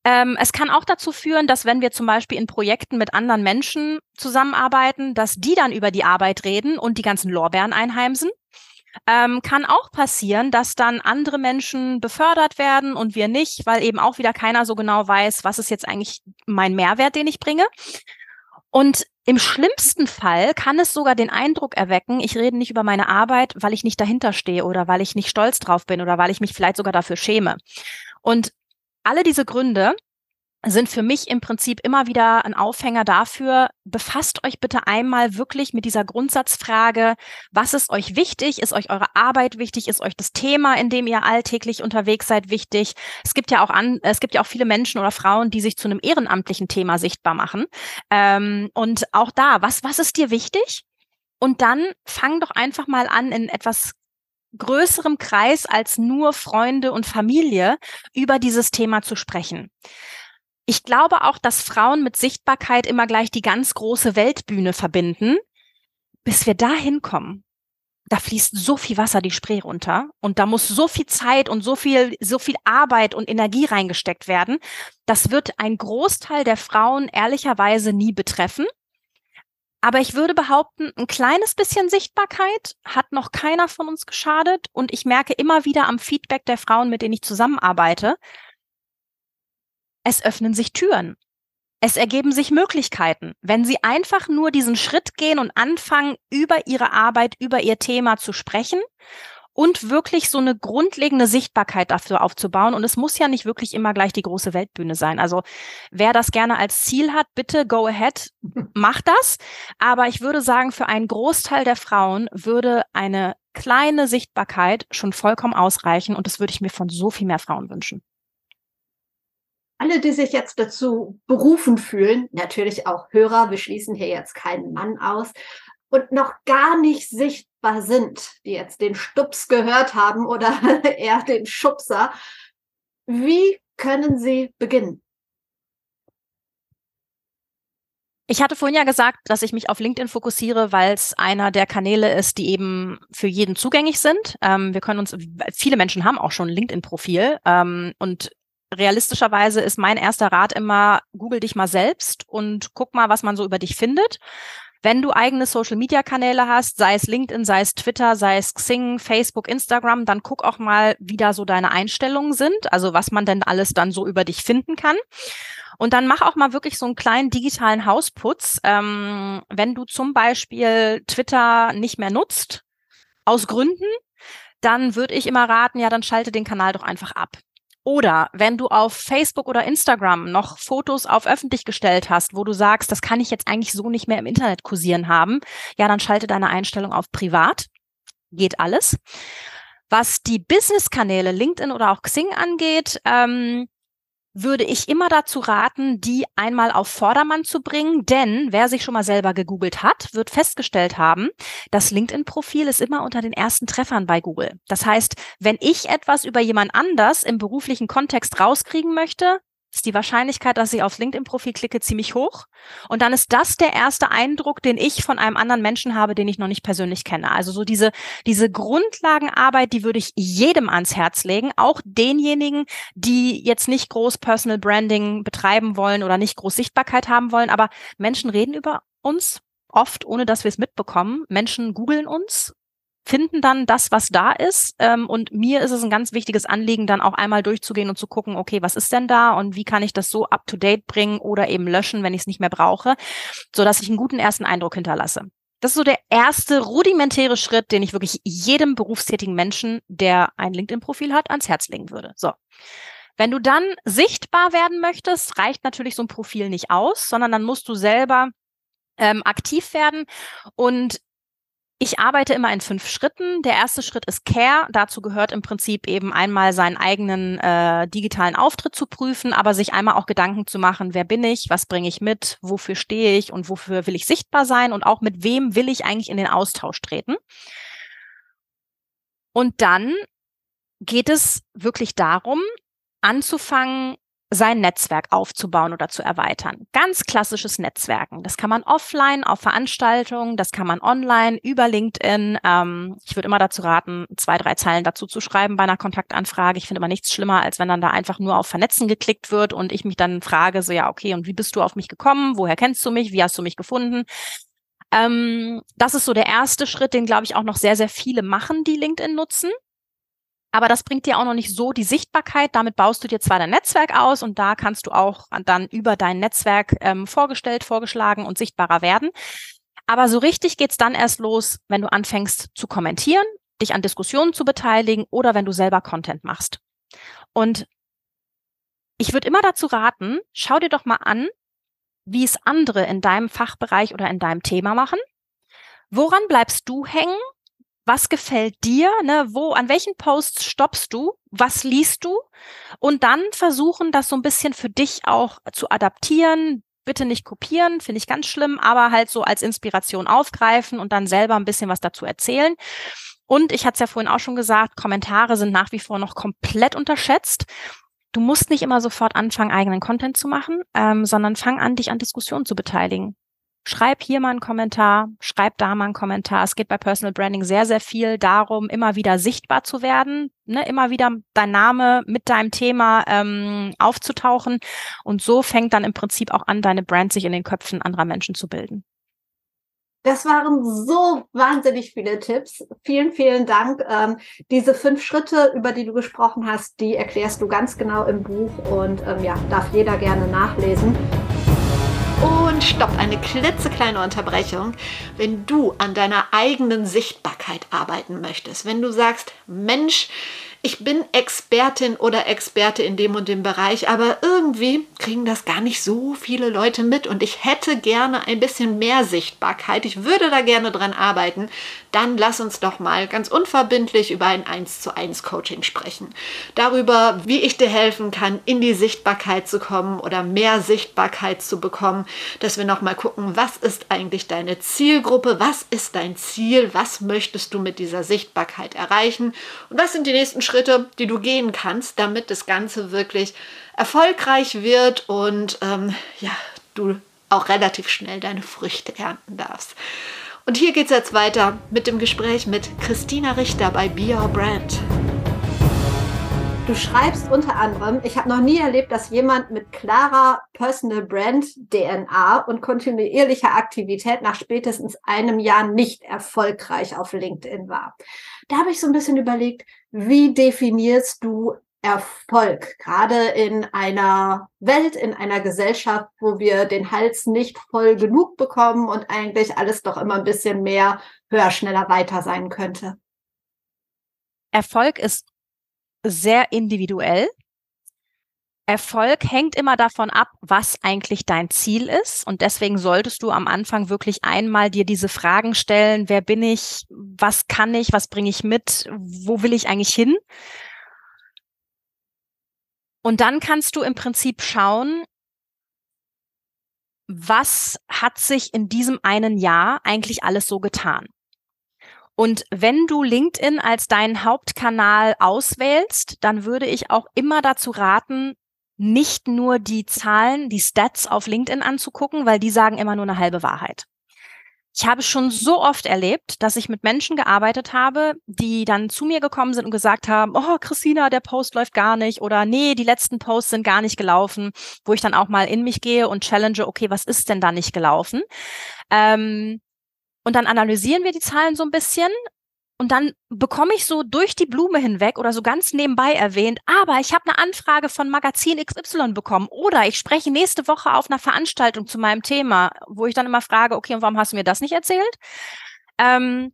Ähm, es kann auch dazu führen, dass wenn wir zum Beispiel in Projekten mit anderen Menschen zusammenarbeiten, dass die dann über die Arbeit reden und die ganzen Lorbeeren einheimsen. Ähm, kann auch passieren, dass dann andere Menschen befördert werden und wir nicht, weil eben auch wieder keiner so genau weiß, was ist jetzt eigentlich mein Mehrwert, den ich bringe. Und im schlimmsten Fall kann es sogar den Eindruck erwecken, ich rede nicht über meine Arbeit, weil ich nicht dahinter stehe oder weil ich nicht stolz drauf bin oder weil ich mich vielleicht sogar dafür schäme. Und alle diese Gründe sind für mich im Prinzip immer wieder ein Aufhänger dafür, befasst euch bitte einmal wirklich mit dieser Grundsatzfrage, was ist euch wichtig? Ist euch eure Arbeit wichtig? Ist euch das Thema, in dem ihr alltäglich unterwegs seid, wichtig? Es gibt ja auch an, es gibt ja auch viele Menschen oder Frauen, die sich zu einem ehrenamtlichen Thema sichtbar machen. Ähm, und auch da, was, was ist dir wichtig? Und dann fang doch einfach mal an, in etwas größerem Kreis als nur Freunde und Familie über dieses Thema zu sprechen. Ich glaube auch, dass Frauen mit Sichtbarkeit immer gleich die ganz große Weltbühne verbinden. Bis wir da hinkommen, da fließt so viel Wasser die Spree runter und da muss so viel Zeit und so viel, so viel Arbeit und Energie reingesteckt werden. Das wird ein Großteil der Frauen ehrlicherweise nie betreffen. Aber ich würde behaupten, ein kleines bisschen Sichtbarkeit hat noch keiner von uns geschadet. Und ich merke immer wieder am Feedback der Frauen, mit denen ich zusammenarbeite, es öffnen sich Türen. Es ergeben sich Möglichkeiten. Wenn Sie einfach nur diesen Schritt gehen und anfangen, über Ihre Arbeit, über Ihr Thema zu sprechen und wirklich so eine grundlegende Sichtbarkeit dafür aufzubauen. Und es muss ja nicht wirklich immer gleich die große Weltbühne sein. Also wer das gerne als Ziel hat, bitte go ahead, macht das. Aber ich würde sagen, für einen Großteil der Frauen würde eine kleine Sichtbarkeit schon vollkommen ausreichen. Und das würde ich mir von so viel mehr Frauen wünschen alle, die sich jetzt dazu berufen fühlen, natürlich auch Hörer, wir schließen hier jetzt keinen Mann aus, und noch gar nicht sichtbar sind, die jetzt den Stups gehört haben oder [LAUGHS] eher den Schubser, wie können sie beginnen? Ich hatte vorhin ja gesagt, dass ich mich auf LinkedIn fokussiere, weil es einer der Kanäle ist, die eben für jeden zugänglich sind. Ähm, wir können uns, viele Menschen haben auch schon ein LinkedIn-Profil ähm, und realistischerweise ist mein erster Rat immer, google dich mal selbst und guck mal, was man so über dich findet. Wenn du eigene Social-Media-Kanäle hast, sei es LinkedIn, sei es Twitter, sei es Xing, Facebook, Instagram, dann guck auch mal, wie da so deine Einstellungen sind, also was man denn alles dann so über dich finden kann. Und dann mach auch mal wirklich so einen kleinen digitalen Hausputz. Ähm, wenn du zum Beispiel Twitter nicht mehr nutzt, aus Gründen, dann würde ich immer raten, ja, dann schalte den Kanal doch einfach ab. Oder wenn du auf Facebook oder Instagram noch Fotos auf öffentlich gestellt hast, wo du sagst, das kann ich jetzt eigentlich so nicht mehr im Internet kursieren haben, ja, dann schalte deine Einstellung auf privat. Geht alles. Was die Business-Kanäle LinkedIn oder auch Xing angeht, ähm, würde ich immer dazu raten, die einmal auf Vordermann zu bringen, denn wer sich schon mal selber gegoogelt hat, wird festgestellt haben, das LinkedIn-Profil ist immer unter den ersten Treffern bei Google. Das heißt, wenn ich etwas über jemand anders im beruflichen Kontext rauskriegen möchte, ist die Wahrscheinlichkeit, dass ich aufs LinkedIn-Profil klicke, ziemlich hoch. Und dann ist das der erste Eindruck, den ich von einem anderen Menschen habe, den ich noch nicht persönlich kenne. Also so diese, diese Grundlagenarbeit, die würde ich jedem ans Herz legen, auch denjenigen, die jetzt nicht groß Personal Branding betreiben wollen oder nicht groß Sichtbarkeit haben wollen. Aber Menschen reden über uns oft, ohne dass wir es mitbekommen. Menschen googeln uns, finden dann das, was da ist. Ähm, und mir ist es ein ganz wichtiges Anliegen, dann auch einmal durchzugehen und zu gucken, okay, was ist denn da und wie kann ich das so up to date bringen oder eben löschen, wenn ich es nicht mehr brauche, so dass ich einen guten ersten Eindruck hinterlasse. Das ist so der erste rudimentäre Schritt, den ich wirklich jedem berufstätigen Menschen, der ein LinkedIn-Profil hat, ans Herz legen würde. So. Wenn du dann sichtbar werden möchtest, reicht natürlich so ein Profil nicht aus, sondern dann musst du selber ähm, aktiv werden. Und ich arbeite immer in fünf Schritten. Der erste Schritt ist Care. Dazu gehört im Prinzip eben einmal seinen eigenen äh, digitalen Auftritt zu prüfen, aber sich einmal auch Gedanken zu machen, wer bin ich, was bringe ich mit, wofür stehe ich und wofür will ich sichtbar sein und auch mit wem will ich eigentlich in den Austausch treten. Und dann geht es wirklich darum, anzufangen, sein Netzwerk aufzubauen oder zu erweitern. Ganz klassisches Netzwerken. Das kann man offline auf Veranstaltungen, das kann man online über LinkedIn. Ähm, ich würde immer dazu raten, zwei, drei Zeilen dazu zu schreiben bei einer Kontaktanfrage. Ich finde immer nichts schlimmer, als wenn dann da einfach nur auf Vernetzen geklickt wird und ich mich dann frage, so ja, okay, und wie bist du auf mich gekommen? Woher kennst du mich? Wie hast du mich gefunden? Ähm, das ist so der erste Schritt, den, glaube ich, auch noch sehr, sehr viele machen, die LinkedIn nutzen. Aber das bringt dir auch noch nicht so die Sichtbarkeit. Damit baust du dir zwar dein Netzwerk aus und da kannst du auch dann über dein Netzwerk ähm, vorgestellt, vorgeschlagen und sichtbarer werden. Aber so richtig geht's dann erst los, wenn du anfängst zu kommentieren, dich an Diskussionen zu beteiligen oder wenn du selber Content machst. Und ich würde immer dazu raten, schau dir doch mal an, wie es andere in deinem Fachbereich oder in deinem Thema machen. Woran bleibst du hängen was gefällt dir, ne? wo, an welchen Posts stoppst du, was liest du und dann versuchen, das so ein bisschen für dich auch zu adaptieren. Bitte nicht kopieren, finde ich ganz schlimm, aber halt so als Inspiration aufgreifen und dann selber ein bisschen was dazu erzählen. Und ich hatte es ja vorhin auch schon gesagt, Kommentare sind nach wie vor noch komplett unterschätzt. du musst nicht immer sofort anfangen, eigenen Content zu machen, ähm, sondern fang an, dich an Diskussionen zu beteiligen. Schreib hier mal einen Kommentar, schreib da mal einen Kommentar. Es geht bei Personal Branding sehr, sehr viel darum, immer wieder sichtbar zu werden, ne? immer wieder dein Name mit deinem Thema ähm, aufzutauchen. Und so fängt dann im Prinzip auch an, deine Brand sich in den Köpfen anderer Menschen zu bilden. Das waren so wahnsinnig viele Tipps. Vielen, vielen Dank. Ähm, diese fünf Schritte, über die du gesprochen hast, die erklärst du ganz genau im Buch und ähm, ja, darf jeder gerne nachlesen. Und stopp, eine klitzekleine Unterbrechung. Wenn du an deiner eigenen Sichtbarkeit arbeiten möchtest, wenn du sagst, Mensch, ich bin Expertin oder Experte in dem und dem Bereich, aber irgendwie kriegen das gar nicht so viele Leute mit und ich hätte gerne ein bisschen mehr Sichtbarkeit. Ich würde da gerne dran arbeiten. Dann lass uns doch mal ganz unverbindlich über ein 1 zu 1 Coaching sprechen. Darüber, wie ich dir helfen kann, in die Sichtbarkeit zu kommen oder mehr Sichtbarkeit zu bekommen, dass wir noch mal gucken, was ist eigentlich deine Zielgruppe, was ist dein Ziel, was möchtest du mit dieser Sichtbarkeit erreichen und was sind die nächsten Schritte Schritte, die du gehen kannst, damit das Ganze wirklich erfolgreich wird und ähm, ja, du auch relativ schnell deine Früchte ernten darfst. Und hier geht es jetzt weiter mit dem Gespräch mit Christina Richter bei Be Your Brand. Du schreibst unter anderem, ich habe noch nie erlebt, dass jemand mit klarer Personal Brand DNA und kontinuierlicher Aktivität nach spätestens einem Jahr nicht erfolgreich auf LinkedIn war da habe ich so ein bisschen überlegt, wie definierst du Erfolg, gerade in einer Welt, in einer Gesellschaft, wo wir den Hals nicht voll genug bekommen und eigentlich alles doch immer ein bisschen mehr höher, schneller, weiter sein könnte? Erfolg ist sehr individuell. Erfolg hängt immer davon ab, was eigentlich dein Ziel ist. Und deswegen solltest du am Anfang wirklich einmal dir diese Fragen stellen. Wer bin ich? Was kann ich? Was bringe ich mit? Wo will ich eigentlich hin? Und dann kannst du im Prinzip schauen, was hat sich in diesem einen Jahr eigentlich alles so getan? Und wenn du LinkedIn als deinen Hauptkanal auswählst, dann würde ich auch immer dazu raten, nicht nur die Zahlen, die Stats auf LinkedIn anzugucken, weil die sagen immer nur eine halbe Wahrheit. Ich habe schon so oft erlebt, dass ich mit Menschen gearbeitet habe, die dann zu mir gekommen sind und gesagt haben, oh, Christina, der Post läuft gar nicht oder nee, die letzten Posts sind gar nicht gelaufen, wo ich dann auch mal in mich gehe und challenge, okay, was ist denn da nicht gelaufen? Ähm, und dann analysieren wir die Zahlen so ein bisschen und dann bekomme ich so durch die Blume hinweg oder so ganz nebenbei erwähnt, aber ich habe eine Anfrage von Magazin XY bekommen oder ich spreche nächste Woche auf einer Veranstaltung zu meinem Thema, wo ich dann immer frage, okay, und warum hast du mir das nicht erzählt? Ähm,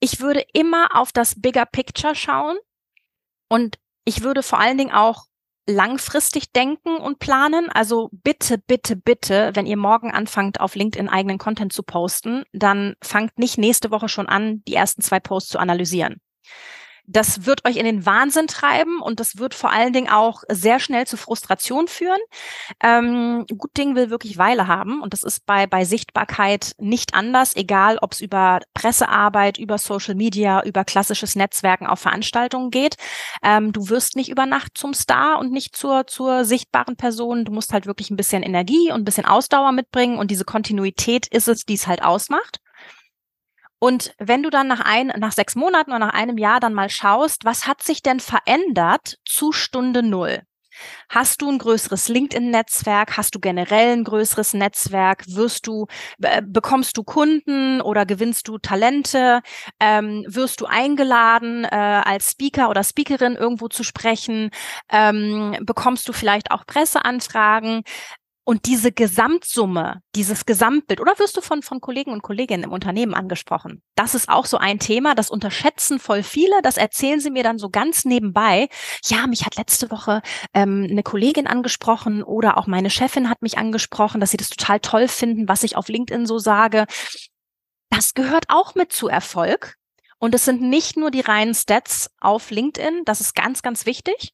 ich würde immer auf das Bigger Picture schauen und ich würde vor allen Dingen auch langfristig denken und planen. Also bitte, bitte, bitte, wenn ihr morgen anfangt, auf LinkedIn eigenen Content zu posten, dann fangt nicht nächste Woche schon an, die ersten zwei Posts zu analysieren das wird euch in den Wahnsinn treiben und das wird vor allen Dingen auch sehr schnell zu Frustration führen. Ähm, gut Ding will wirklich Weile haben und das ist bei, bei Sichtbarkeit nicht anders, egal ob es über Pressearbeit, über Social Media, über klassisches Netzwerken auf Veranstaltungen geht. Ähm, du wirst nicht über Nacht zum Star und nicht zur, zur sichtbaren Person. Du musst halt wirklich ein bisschen Energie und ein bisschen Ausdauer mitbringen und diese Kontinuität ist es, die es halt ausmacht. Und wenn du dann nach ein, nach sechs Monaten oder nach einem Jahr dann mal schaust, was hat sich denn verändert zu Stunde Null? Hast du ein größeres LinkedIn-Netzwerk? Hast du generell ein größeres Netzwerk? Wirst du, äh, bekommst du Kunden oder gewinnst du Talente? Ähm, wirst du eingeladen, äh, als Speaker oder Speakerin irgendwo zu sprechen? Ähm, bekommst du vielleicht auch Presseanfragen? Und diese Gesamtsumme, dieses Gesamtbild, oder wirst du von, von Kollegen und Kolleginnen im Unternehmen angesprochen? Das ist auch so ein Thema, das unterschätzen voll viele, das erzählen sie mir dann so ganz nebenbei. Ja, mich hat letzte Woche ähm, eine Kollegin angesprochen oder auch meine Chefin hat mich angesprochen, dass sie das total toll finden, was ich auf LinkedIn so sage. Das gehört auch mit zu Erfolg. Und es sind nicht nur die reinen Stats auf LinkedIn, das ist ganz, ganz wichtig,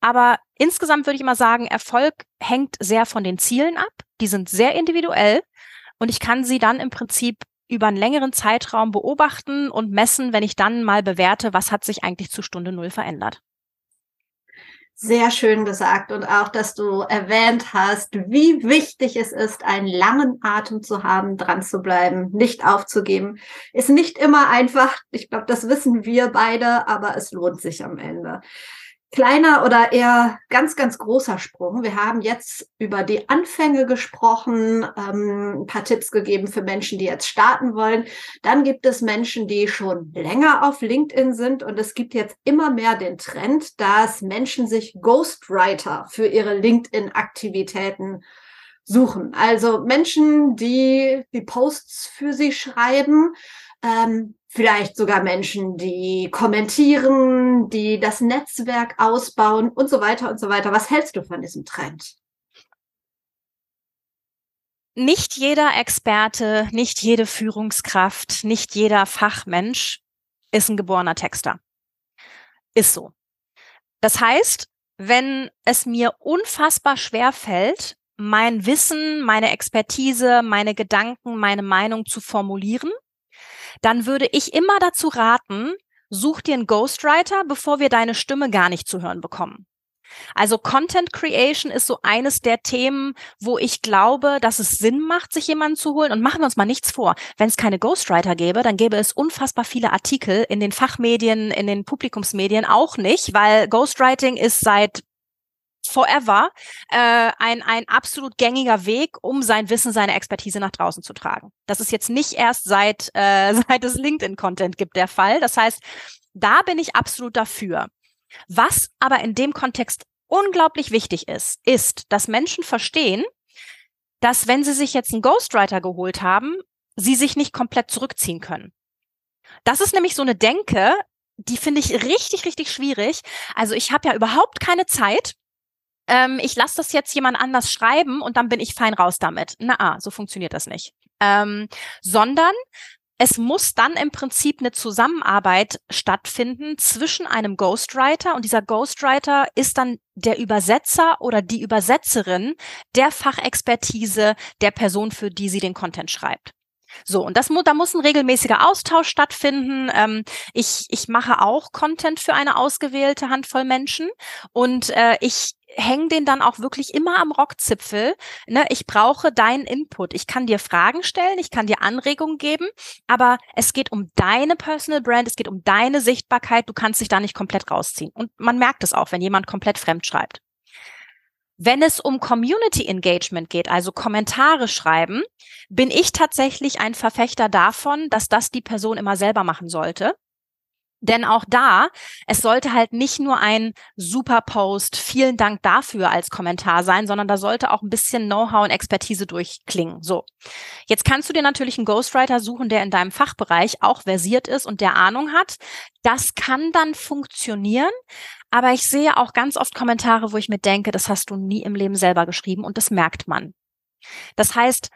aber insgesamt würde ich immer sagen, Erfolg hängt sehr von den Zielen ab. Die sind sehr individuell und ich kann sie dann im Prinzip über einen längeren Zeitraum beobachten und messen, wenn ich dann mal bewerte, was hat sich eigentlich zu Stunde Null verändert. Sehr schön gesagt und auch, dass du erwähnt hast, wie wichtig es ist, einen langen Atem zu haben, dran zu bleiben, nicht aufzugeben. Ist nicht immer einfach. Ich glaube, das wissen wir beide, aber es lohnt sich am Ende kleiner oder eher ganz, ganz großer Sprung. Wir haben jetzt über die Anfänge gesprochen, ähm, ein paar Tipps gegeben für Menschen, die jetzt starten wollen. Dann gibt es Menschen, die schon länger auf LinkedIn sind und es gibt jetzt immer mehr den Trend, dass Menschen sich Ghostwriter für ihre LinkedIn-Aktivitäten suchen. Also Menschen, die die Posts für sie schreiben, ähm, vielleicht sogar Menschen, die kommentieren, die das Netzwerk ausbauen und so weiter und so weiter. Was hältst du von diesem Trend? Nicht jeder Experte, nicht jede Führungskraft, nicht jeder Fachmensch ist ein geborener Texter. Ist so. Das heißt, wenn es mir unfassbar schwer fällt, mein Wissen, meine Expertise, meine Gedanken, meine Meinung zu formulieren, dann würde ich immer dazu raten, such dir einen Ghostwriter, bevor wir deine Stimme gar nicht zu hören bekommen. Also Content Creation ist so eines der Themen, wo ich glaube, dass es Sinn macht, sich jemanden zu holen. Und machen wir uns mal nichts vor. Wenn es keine Ghostwriter gäbe, dann gäbe es unfassbar viele Artikel in den Fachmedien, in den Publikumsmedien auch nicht, weil Ghostwriting ist seit forever äh, ein, ein absolut gängiger Weg, um sein Wissen, seine Expertise nach draußen zu tragen. Das ist jetzt nicht erst seit, äh, [LAUGHS] seit es LinkedIn-Content gibt der Fall. Das heißt, da bin ich absolut dafür. Was aber in dem Kontext unglaublich wichtig ist, ist, dass Menschen verstehen, dass wenn sie sich jetzt einen Ghostwriter geholt haben, sie sich nicht komplett zurückziehen können. Das ist nämlich so eine Denke, die finde ich richtig, richtig schwierig. Also ich habe ja überhaupt keine Zeit, ähm, ich lasse das jetzt jemand anders schreiben und dann bin ich fein raus damit. Na, ah, so funktioniert das nicht. Ähm, sondern es muss dann im Prinzip eine Zusammenarbeit stattfinden zwischen einem Ghostwriter und dieser Ghostwriter ist dann der Übersetzer oder die Übersetzerin der Fachexpertise der Person, für die sie den Content schreibt. So, und das da muss ein regelmäßiger Austausch stattfinden. Ähm, ich, ich mache auch Content für eine ausgewählte Handvoll Menschen und äh, ich hänge den dann auch wirklich immer am Rockzipfel. Ne? Ich brauche deinen Input. Ich kann dir Fragen stellen, ich kann dir Anregungen geben, aber es geht um deine Personal Brand, es geht um deine Sichtbarkeit. Du kannst dich da nicht komplett rausziehen. Und man merkt es auch, wenn jemand komplett fremd schreibt. Wenn es um Community Engagement geht, also Kommentare schreiben, bin ich tatsächlich ein Verfechter davon, dass das die Person immer selber machen sollte. Denn auch da, es sollte halt nicht nur ein super Post, vielen Dank dafür als Kommentar sein, sondern da sollte auch ein bisschen Know-how und Expertise durchklingen. So. Jetzt kannst du dir natürlich einen Ghostwriter suchen, der in deinem Fachbereich auch versiert ist und der Ahnung hat. Das kann dann funktionieren. Aber ich sehe auch ganz oft Kommentare, wo ich mir denke, das hast du nie im Leben selber geschrieben und das merkt man. Das heißt,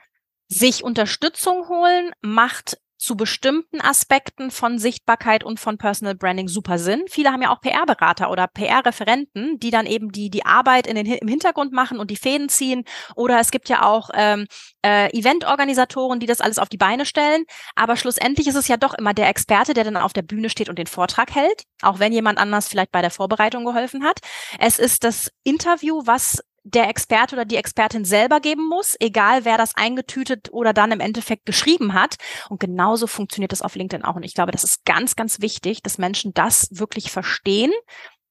sich Unterstützung holen macht zu bestimmten Aspekten von Sichtbarkeit und von Personal Branding super Sinn. Viele haben ja auch PR-Berater oder PR-Referenten, die dann eben die, die Arbeit in den, im Hintergrund machen und die Fäden ziehen. Oder es gibt ja auch ähm, äh, Event-Organisatoren, die das alles auf die Beine stellen. Aber schlussendlich ist es ja doch immer der Experte, der dann auf der Bühne steht und den Vortrag hält, auch wenn jemand anders vielleicht bei der Vorbereitung geholfen hat. Es ist das Interview, was der Experte oder die Expertin selber geben muss, egal wer das eingetütet oder dann im Endeffekt geschrieben hat. Und genauso funktioniert das auf LinkedIn auch. Und ich glaube, das ist ganz, ganz wichtig, dass Menschen das wirklich verstehen.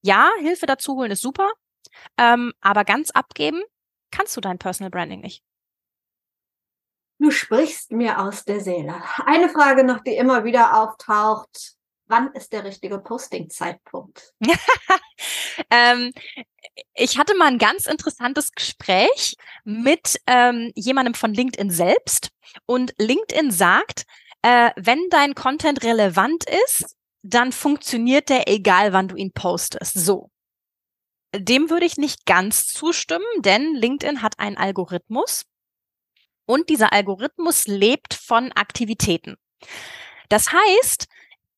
Ja, Hilfe dazu holen ist super, ähm, aber ganz abgeben kannst du dein Personal Branding nicht. Du sprichst mir aus der Seele. Eine Frage noch, die immer wieder auftaucht. Wann ist der richtige Posting-Zeitpunkt? [LAUGHS] ähm, ich hatte mal ein ganz interessantes Gespräch mit ähm, jemandem von LinkedIn selbst. Und LinkedIn sagt, äh, wenn dein Content relevant ist, dann funktioniert der egal, wann du ihn postest. So. Dem würde ich nicht ganz zustimmen, denn LinkedIn hat einen Algorithmus und dieser Algorithmus lebt von Aktivitäten. Das heißt,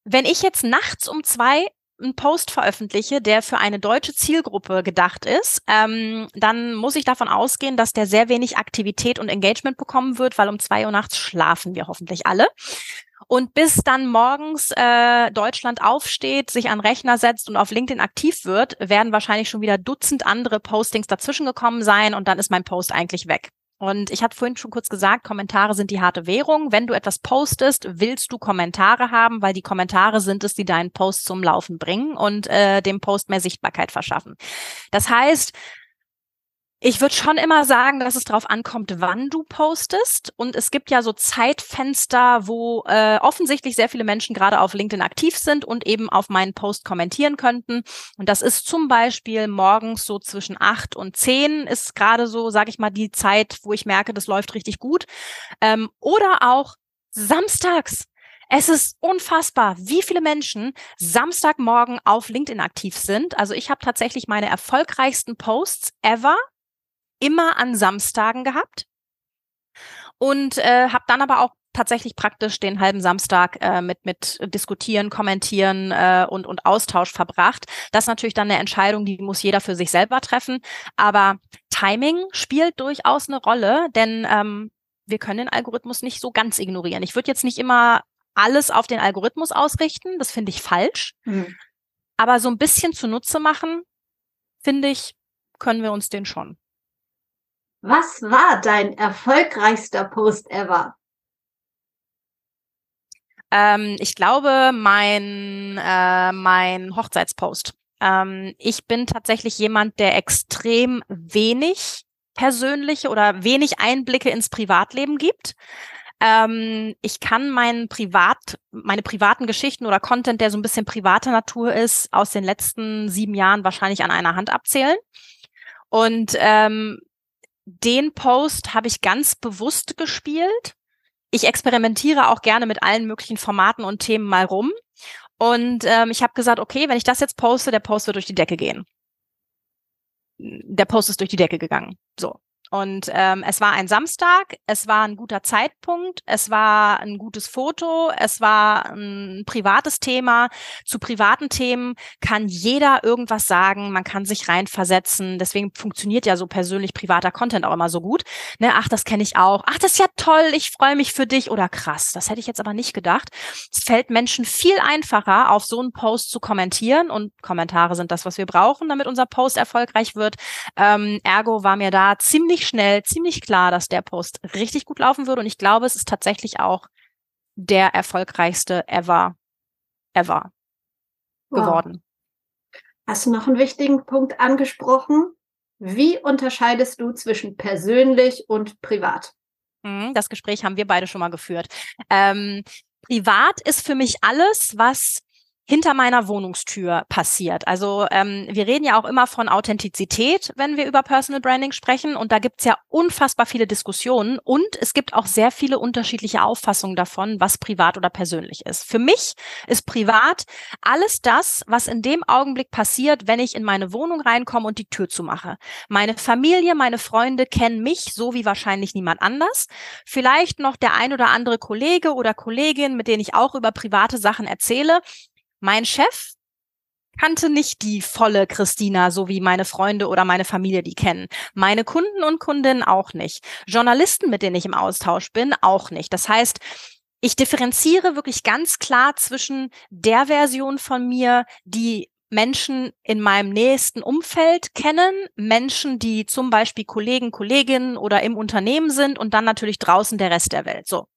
wenn ich jetzt nachts um zwei einen Post veröffentliche, der für eine deutsche Zielgruppe gedacht ist, ähm, dann muss ich davon ausgehen, dass der sehr wenig Aktivität und Engagement bekommen wird, weil um zwei Uhr nachts schlafen wir hoffentlich alle. Und bis dann morgens äh, Deutschland aufsteht, sich an Rechner setzt und auf LinkedIn aktiv wird, werden wahrscheinlich schon wieder Dutzend andere Postings dazwischen gekommen sein und dann ist mein Post eigentlich weg. Und ich hatte vorhin schon kurz gesagt, Kommentare sind die harte Währung. Wenn du etwas postest, willst du Kommentare haben, weil die Kommentare sind es, die deinen Post zum Laufen bringen und äh, dem Post mehr Sichtbarkeit verschaffen. Das heißt, ich würde schon immer sagen, dass es darauf ankommt, wann du postest. Und es gibt ja so Zeitfenster, wo äh, offensichtlich sehr viele Menschen gerade auf LinkedIn aktiv sind und eben auf meinen Post kommentieren könnten. Und das ist zum Beispiel morgens so zwischen acht und zehn ist gerade so, sage ich mal, die Zeit, wo ich merke, das läuft richtig gut. Ähm, oder auch samstags. Es ist unfassbar, wie viele Menschen Samstagmorgen auf LinkedIn aktiv sind. Also ich habe tatsächlich meine erfolgreichsten Posts ever immer an Samstagen gehabt und äh, habe dann aber auch tatsächlich praktisch den halben Samstag äh, mit mit diskutieren, kommentieren äh, und und Austausch verbracht. Das ist natürlich dann eine Entscheidung, die muss jeder für sich selber treffen. Aber Timing spielt durchaus eine Rolle, denn ähm, wir können den Algorithmus nicht so ganz ignorieren. Ich würde jetzt nicht immer alles auf den Algorithmus ausrichten, das finde ich falsch. Mhm. Aber so ein bisschen zunutze machen, finde ich, können wir uns den schon. Was war dein erfolgreichster Post ever? Ähm, ich glaube, mein, äh, mein Hochzeitspost. Ähm, ich bin tatsächlich jemand, der extrem wenig persönliche oder wenig Einblicke ins Privatleben gibt. Ähm, ich kann meinen Privat, meine privaten Geschichten oder Content, der so ein bisschen privater Natur ist, aus den letzten sieben Jahren wahrscheinlich an einer Hand abzählen. Und ähm, den Post habe ich ganz bewusst gespielt. Ich experimentiere auch gerne mit allen möglichen Formaten und Themen mal rum. Und ähm, ich habe gesagt, okay, wenn ich das jetzt poste, der Post wird durch die Decke gehen. Der Post ist durch die Decke gegangen. So. Und ähm, es war ein Samstag, es war ein guter Zeitpunkt, es war ein gutes Foto, es war ein privates Thema. Zu privaten Themen kann jeder irgendwas sagen, man kann sich reinversetzen. Deswegen funktioniert ja so persönlich privater Content auch immer so gut. Ne, ach, das kenne ich auch. Ach, das ist ja toll, ich freue mich für dich. Oder krass, das hätte ich jetzt aber nicht gedacht. Es fällt Menschen viel einfacher, auf so einen Post zu kommentieren. Und Kommentare sind das, was wir brauchen, damit unser Post erfolgreich wird. Ähm, ergo war mir da ziemlich ziemlich schnell, ziemlich klar, dass der Post richtig gut laufen würde. Und ich glaube, es ist tatsächlich auch der erfolgreichste ever, ever wow. geworden. Hast du noch einen wichtigen Punkt angesprochen? Wie unterscheidest du zwischen persönlich und privat? Mhm, das Gespräch haben wir beide schon mal geführt. Ähm, privat ist für mich alles, was hinter meiner Wohnungstür passiert. Also ähm, wir reden ja auch immer von Authentizität, wenn wir über Personal Branding sprechen. Und da gibt's ja unfassbar viele Diskussionen und es gibt auch sehr viele unterschiedliche Auffassungen davon, was privat oder persönlich ist. Für mich ist privat alles das, was in dem Augenblick passiert, wenn ich in meine Wohnung reinkomme und die Tür zumache. Meine Familie, meine Freunde kennen mich so wie wahrscheinlich niemand anders. Vielleicht noch der ein oder andere Kollege oder Kollegin, mit denen ich auch über private Sachen erzähle. Mein Chef kannte nicht die volle Christina, so wie meine Freunde oder meine Familie die kennen. Meine Kunden und Kundinnen auch nicht. Journalisten, mit denen ich im Austausch bin, auch nicht. Das heißt, ich differenziere wirklich ganz klar zwischen der Version von mir, die Menschen in meinem nächsten Umfeld kennen, Menschen, die zum Beispiel Kollegen, Kolleginnen oder im Unternehmen sind und dann natürlich draußen der Rest der Welt. So.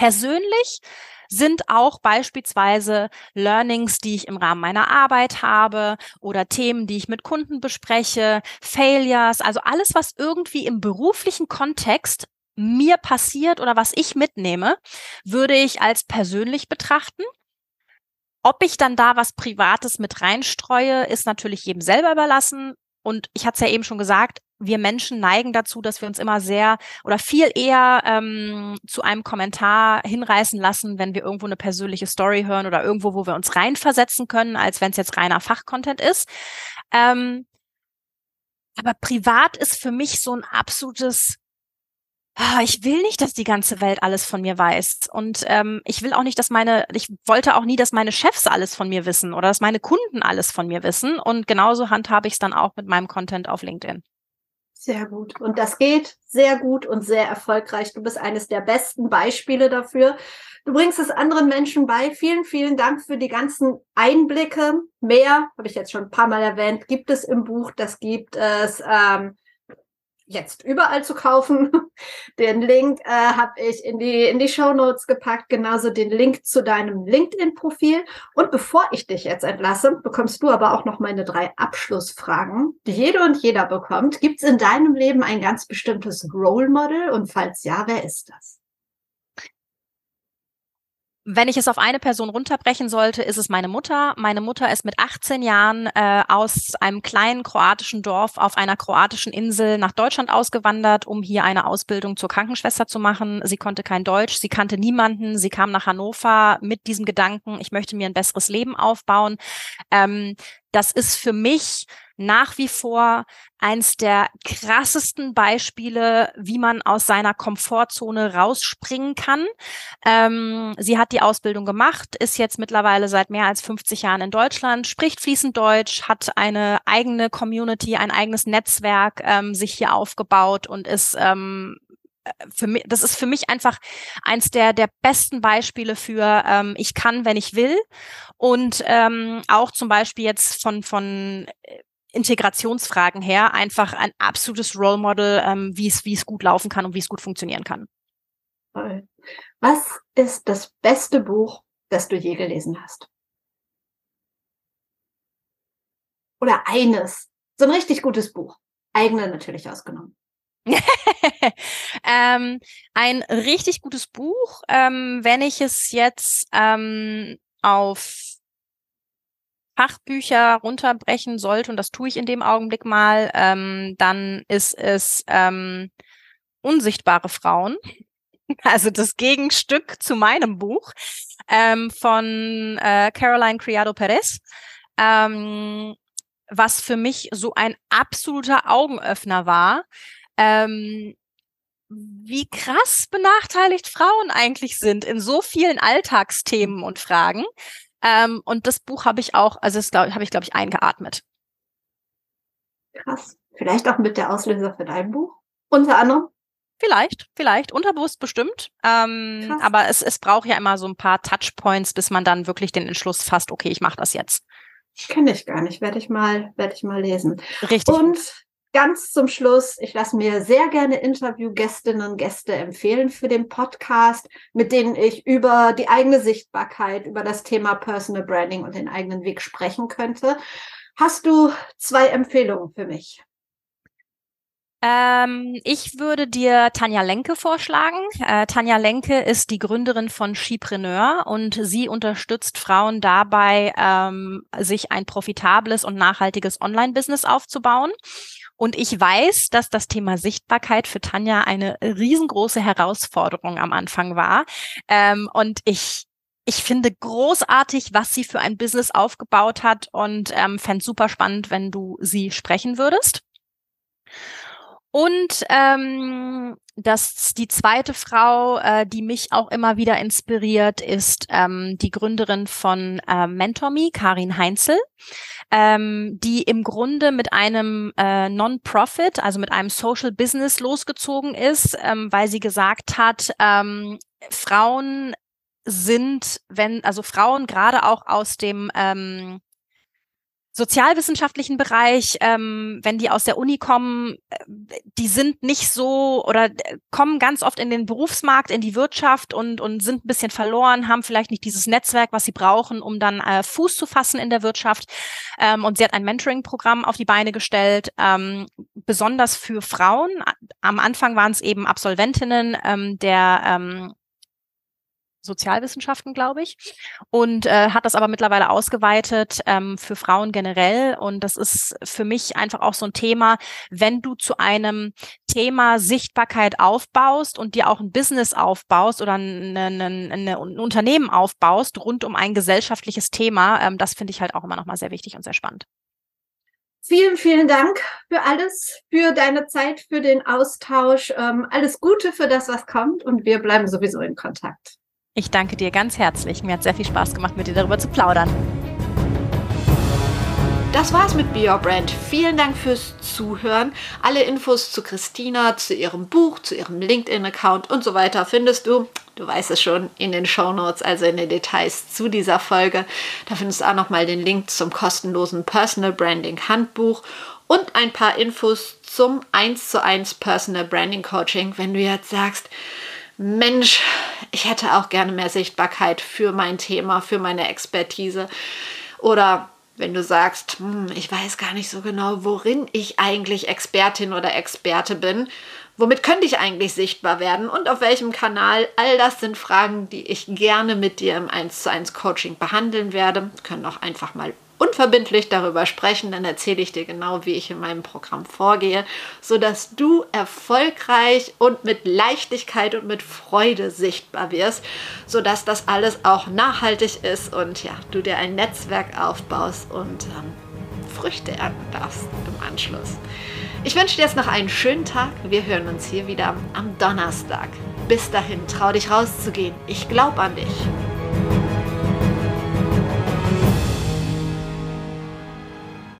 Persönlich sind auch beispielsweise Learnings, die ich im Rahmen meiner Arbeit habe oder Themen, die ich mit Kunden bespreche, Failures, also alles, was irgendwie im beruflichen Kontext mir passiert oder was ich mitnehme, würde ich als persönlich betrachten. Ob ich dann da was Privates mit reinstreue, ist natürlich jedem selber überlassen. Und ich hatte es ja eben schon gesagt, wir Menschen neigen dazu, dass wir uns immer sehr oder viel eher ähm, zu einem Kommentar hinreißen lassen, wenn wir irgendwo eine persönliche Story hören oder irgendwo, wo wir uns reinversetzen können, als wenn es jetzt reiner Fachcontent ist. Ähm, aber privat ist für mich so ein absolutes ah, ich will nicht, dass die ganze Welt alles von mir weiß. Und ähm, ich will auch nicht, dass meine, ich wollte auch nie, dass meine Chefs alles von mir wissen oder dass meine Kunden alles von mir wissen. Und genauso handhabe ich es dann auch mit meinem Content auf LinkedIn. Sehr gut. Und das geht sehr gut und sehr erfolgreich. Du bist eines der besten Beispiele dafür. Du bringst es anderen Menschen bei. Vielen, vielen Dank für die ganzen Einblicke. Mehr, habe ich jetzt schon ein paar Mal erwähnt, gibt es im Buch. Das gibt es ähm, jetzt überall zu kaufen. [LAUGHS] Den Link äh, habe ich in die, in die Show Notes gepackt, genauso den Link zu deinem LinkedIn-Profil. Und bevor ich dich jetzt entlasse, bekommst du aber auch noch meine drei Abschlussfragen, die jede und jeder bekommt. Gibt es in deinem Leben ein ganz bestimmtes Role Model? Und falls ja, wer ist das? Wenn ich es auf eine Person runterbrechen sollte, ist es meine Mutter. Meine Mutter ist mit 18 Jahren äh, aus einem kleinen kroatischen Dorf auf einer kroatischen Insel nach Deutschland ausgewandert, um hier eine Ausbildung zur Krankenschwester zu machen. Sie konnte kein Deutsch, sie kannte niemanden. Sie kam nach Hannover mit diesem Gedanken, ich möchte mir ein besseres Leben aufbauen. Ähm, das ist für mich nach wie vor eins der krassesten Beispiele, wie man aus seiner Komfortzone rausspringen kann. Ähm, sie hat die Ausbildung gemacht, ist jetzt mittlerweile seit mehr als 50 Jahren in Deutschland, spricht fließend Deutsch, hat eine eigene Community, ein eigenes Netzwerk ähm, sich hier aufgebaut und ist ähm, für mich, das ist für mich einfach eins der, der besten Beispiele für ähm, ich kann, wenn ich will. Und ähm, auch zum Beispiel jetzt von, von äh, Integrationsfragen her einfach ein absolutes Role Model, ähm, wie es wie es gut laufen kann und wie es gut funktionieren kann. Was ist das beste Buch, das du je gelesen hast? Oder eines? So ein richtig gutes Buch. Eigene natürlich ausgenommen. [LAUGHS] ähm, ein richtig gutes Buch, ähm, wenn ich es jetzt ähm, auf Fachbücher runterbrechen sollte, und das tue ich in dem Augenblick mal, ähm, dann ist es ähm, Unsichtbare Frauen. [LAUGHS] Also das Gegenstück zu meinem Buch ähm, von äh, Caroline Criado Perez, ähm, was für mich so ein absoluter Augenöffner war, ähm, wie krass benachteiligt Frauen eigentlich sind in so vielen Alltagsthemen und Fragen. Ähm, und das Buch habe ich auch, also das habe ich, glaube ich, eingeatmet. Krass. Vielleicht auch mit der Auslöser für dein Buch? Unter anderem? Vielleicht, vielleicht, unterbewusst bestimmt. Ähm, aber es, es braucht ja immer so ein paar Touchpoints, bis man dann wirklich den Entschluss fasst, okay, ich mache das jetzt. Kenne ich gar nicht, werde ich mal, werde ich mal lesen. Richtig. Und ganz zum Schluss, ich lasse mir sehr gerne Interviewgästinnen und Gäste empfehlen für den Podcast, mit denen ich über die eigene Sichtbarkeit, über das Thema Personal Branding und den eigenen Weg sprechen könnte. Hast du zwei Empfehlungen für mich? Ähm, ich würde dir Tanja Lenke vorschlagen. Äh, Tanja Lenke ist die Gründerin von Skipreneur und sie unterstützt Frauen dabei, ähm, sich ein profitables und nachhaltiges Online-Business aufzubauen. Und ich weiß, dass das Thema Sichtbarkeit für Tanja eine riesengroße Herausforderung am Anfang war. Ähm, und ich ich finde großartig, was sie für ein Business aufgebaut hat und ähm, fände super spannend, wenn du sie sprechen würdest. Und ähm, das die zweite Frau, äh, die mich auch immer wieder inspiriert, ist ähm, die Gründerin von äh, MentorMe, Karin Heinzel, ähm, die im Grunde mit einem äh, Non-Profit, also mit einem Social Business losgezogen ist, ähm, weil sie gesagt hat, ähm, Frauen sind, wenn, also Frauen gerade auch aus dem ähm, sozialwissenschaftlichen Bereich, ähm, wenn die aus der Uni kommen, äh, die sind nicht so oder äh, kommen ganz oft in den Berufsmarkt, in die Wirtschaft und, und sind ein bisschen verloren, haben vielleicht nicht dieses Netzwerk, was sie brauchen, um dann äh, Fuß zu fassen in der Wirtschaft. Ähm, und sie hat ein Mentoring-Programm auf die Beine gestellt, ähm, besonders für Frauen. Am Anfang waren es eben Absolventinnen ähm, der ähm, Sozialwissenschaften, glaube ich, und äh, hat das aber mittlerweile ausgeweitet ähm, für Frauen generell. Und das ist für mich einfach auch so ein Thema, wenn du zu einem Thema Sichtbarkeit aufbaust und dir auch ein Business aufbaust oder ein, ein, ein, ein Unternehmen aufbaust rund um ein gesellschaftliches Thema, ähm, das finde ich halt auch immer nochmal sehr wichtig und sehr spannend. Vielen, vielen Dank für alles, für deine Zeit, für den Austausch. Ähm, alles Gute für das, was kommt und wir bleiben sowieso in Kontakt. Ich danke dir ganz herzlich. Mir hat sehr viel Spaß gemacht, mit dir darüber zu plaudern. Das war's mit Be Your Brand. Vielen Dank fürs Zuhören. Alle Infos zu Christina, zu ihrem Buch, zu ihrem LinkedIn-Account und so weiter findest du, du weißt es schon, in den Show Notes, also in den Details zu dieser Folge. Da findest du auch nochmal den Link zum kostenlosen Personal Branding Handbuch und ein paar Infos zum 1 zu 1 Personal Branding Coaching, wenn du jetzt sagst, Mensch, ich hätte auch gerne mehr Sichtbarkeit für mein Thema, für meine Expertise. Oder wenn du sagst, hm, ich weiß gar nicht so genau, worin ich eigentlich Expertin oder Experte bin, womit könnte ich eigentlich sichtbar werden und auf welchem Kanal, all das sind Fragen, die ich gerne mit dir im 1 zu 1 Coaching behandeln werde. Können auch einfach mal unverbindlich darüber sprechen, dann erzähle ich dir genau, wie ich in meinem Programm vorgehe, sodass du erfolgreich und mit Leichtigkeit und mit Freude sichtbar wirst, sodass das alles auch nachhaltig ist und ja, du dir ein Netzwerk aufbaust und ähm, Früchte ernten darfst im Anschluss. Ich wünsche dir jetzt noch einen schönen Tag. Wir hören uns hier wieder am Donnerstag. Bis dahin, trau dich rauszugehen. Ich glaube an dich.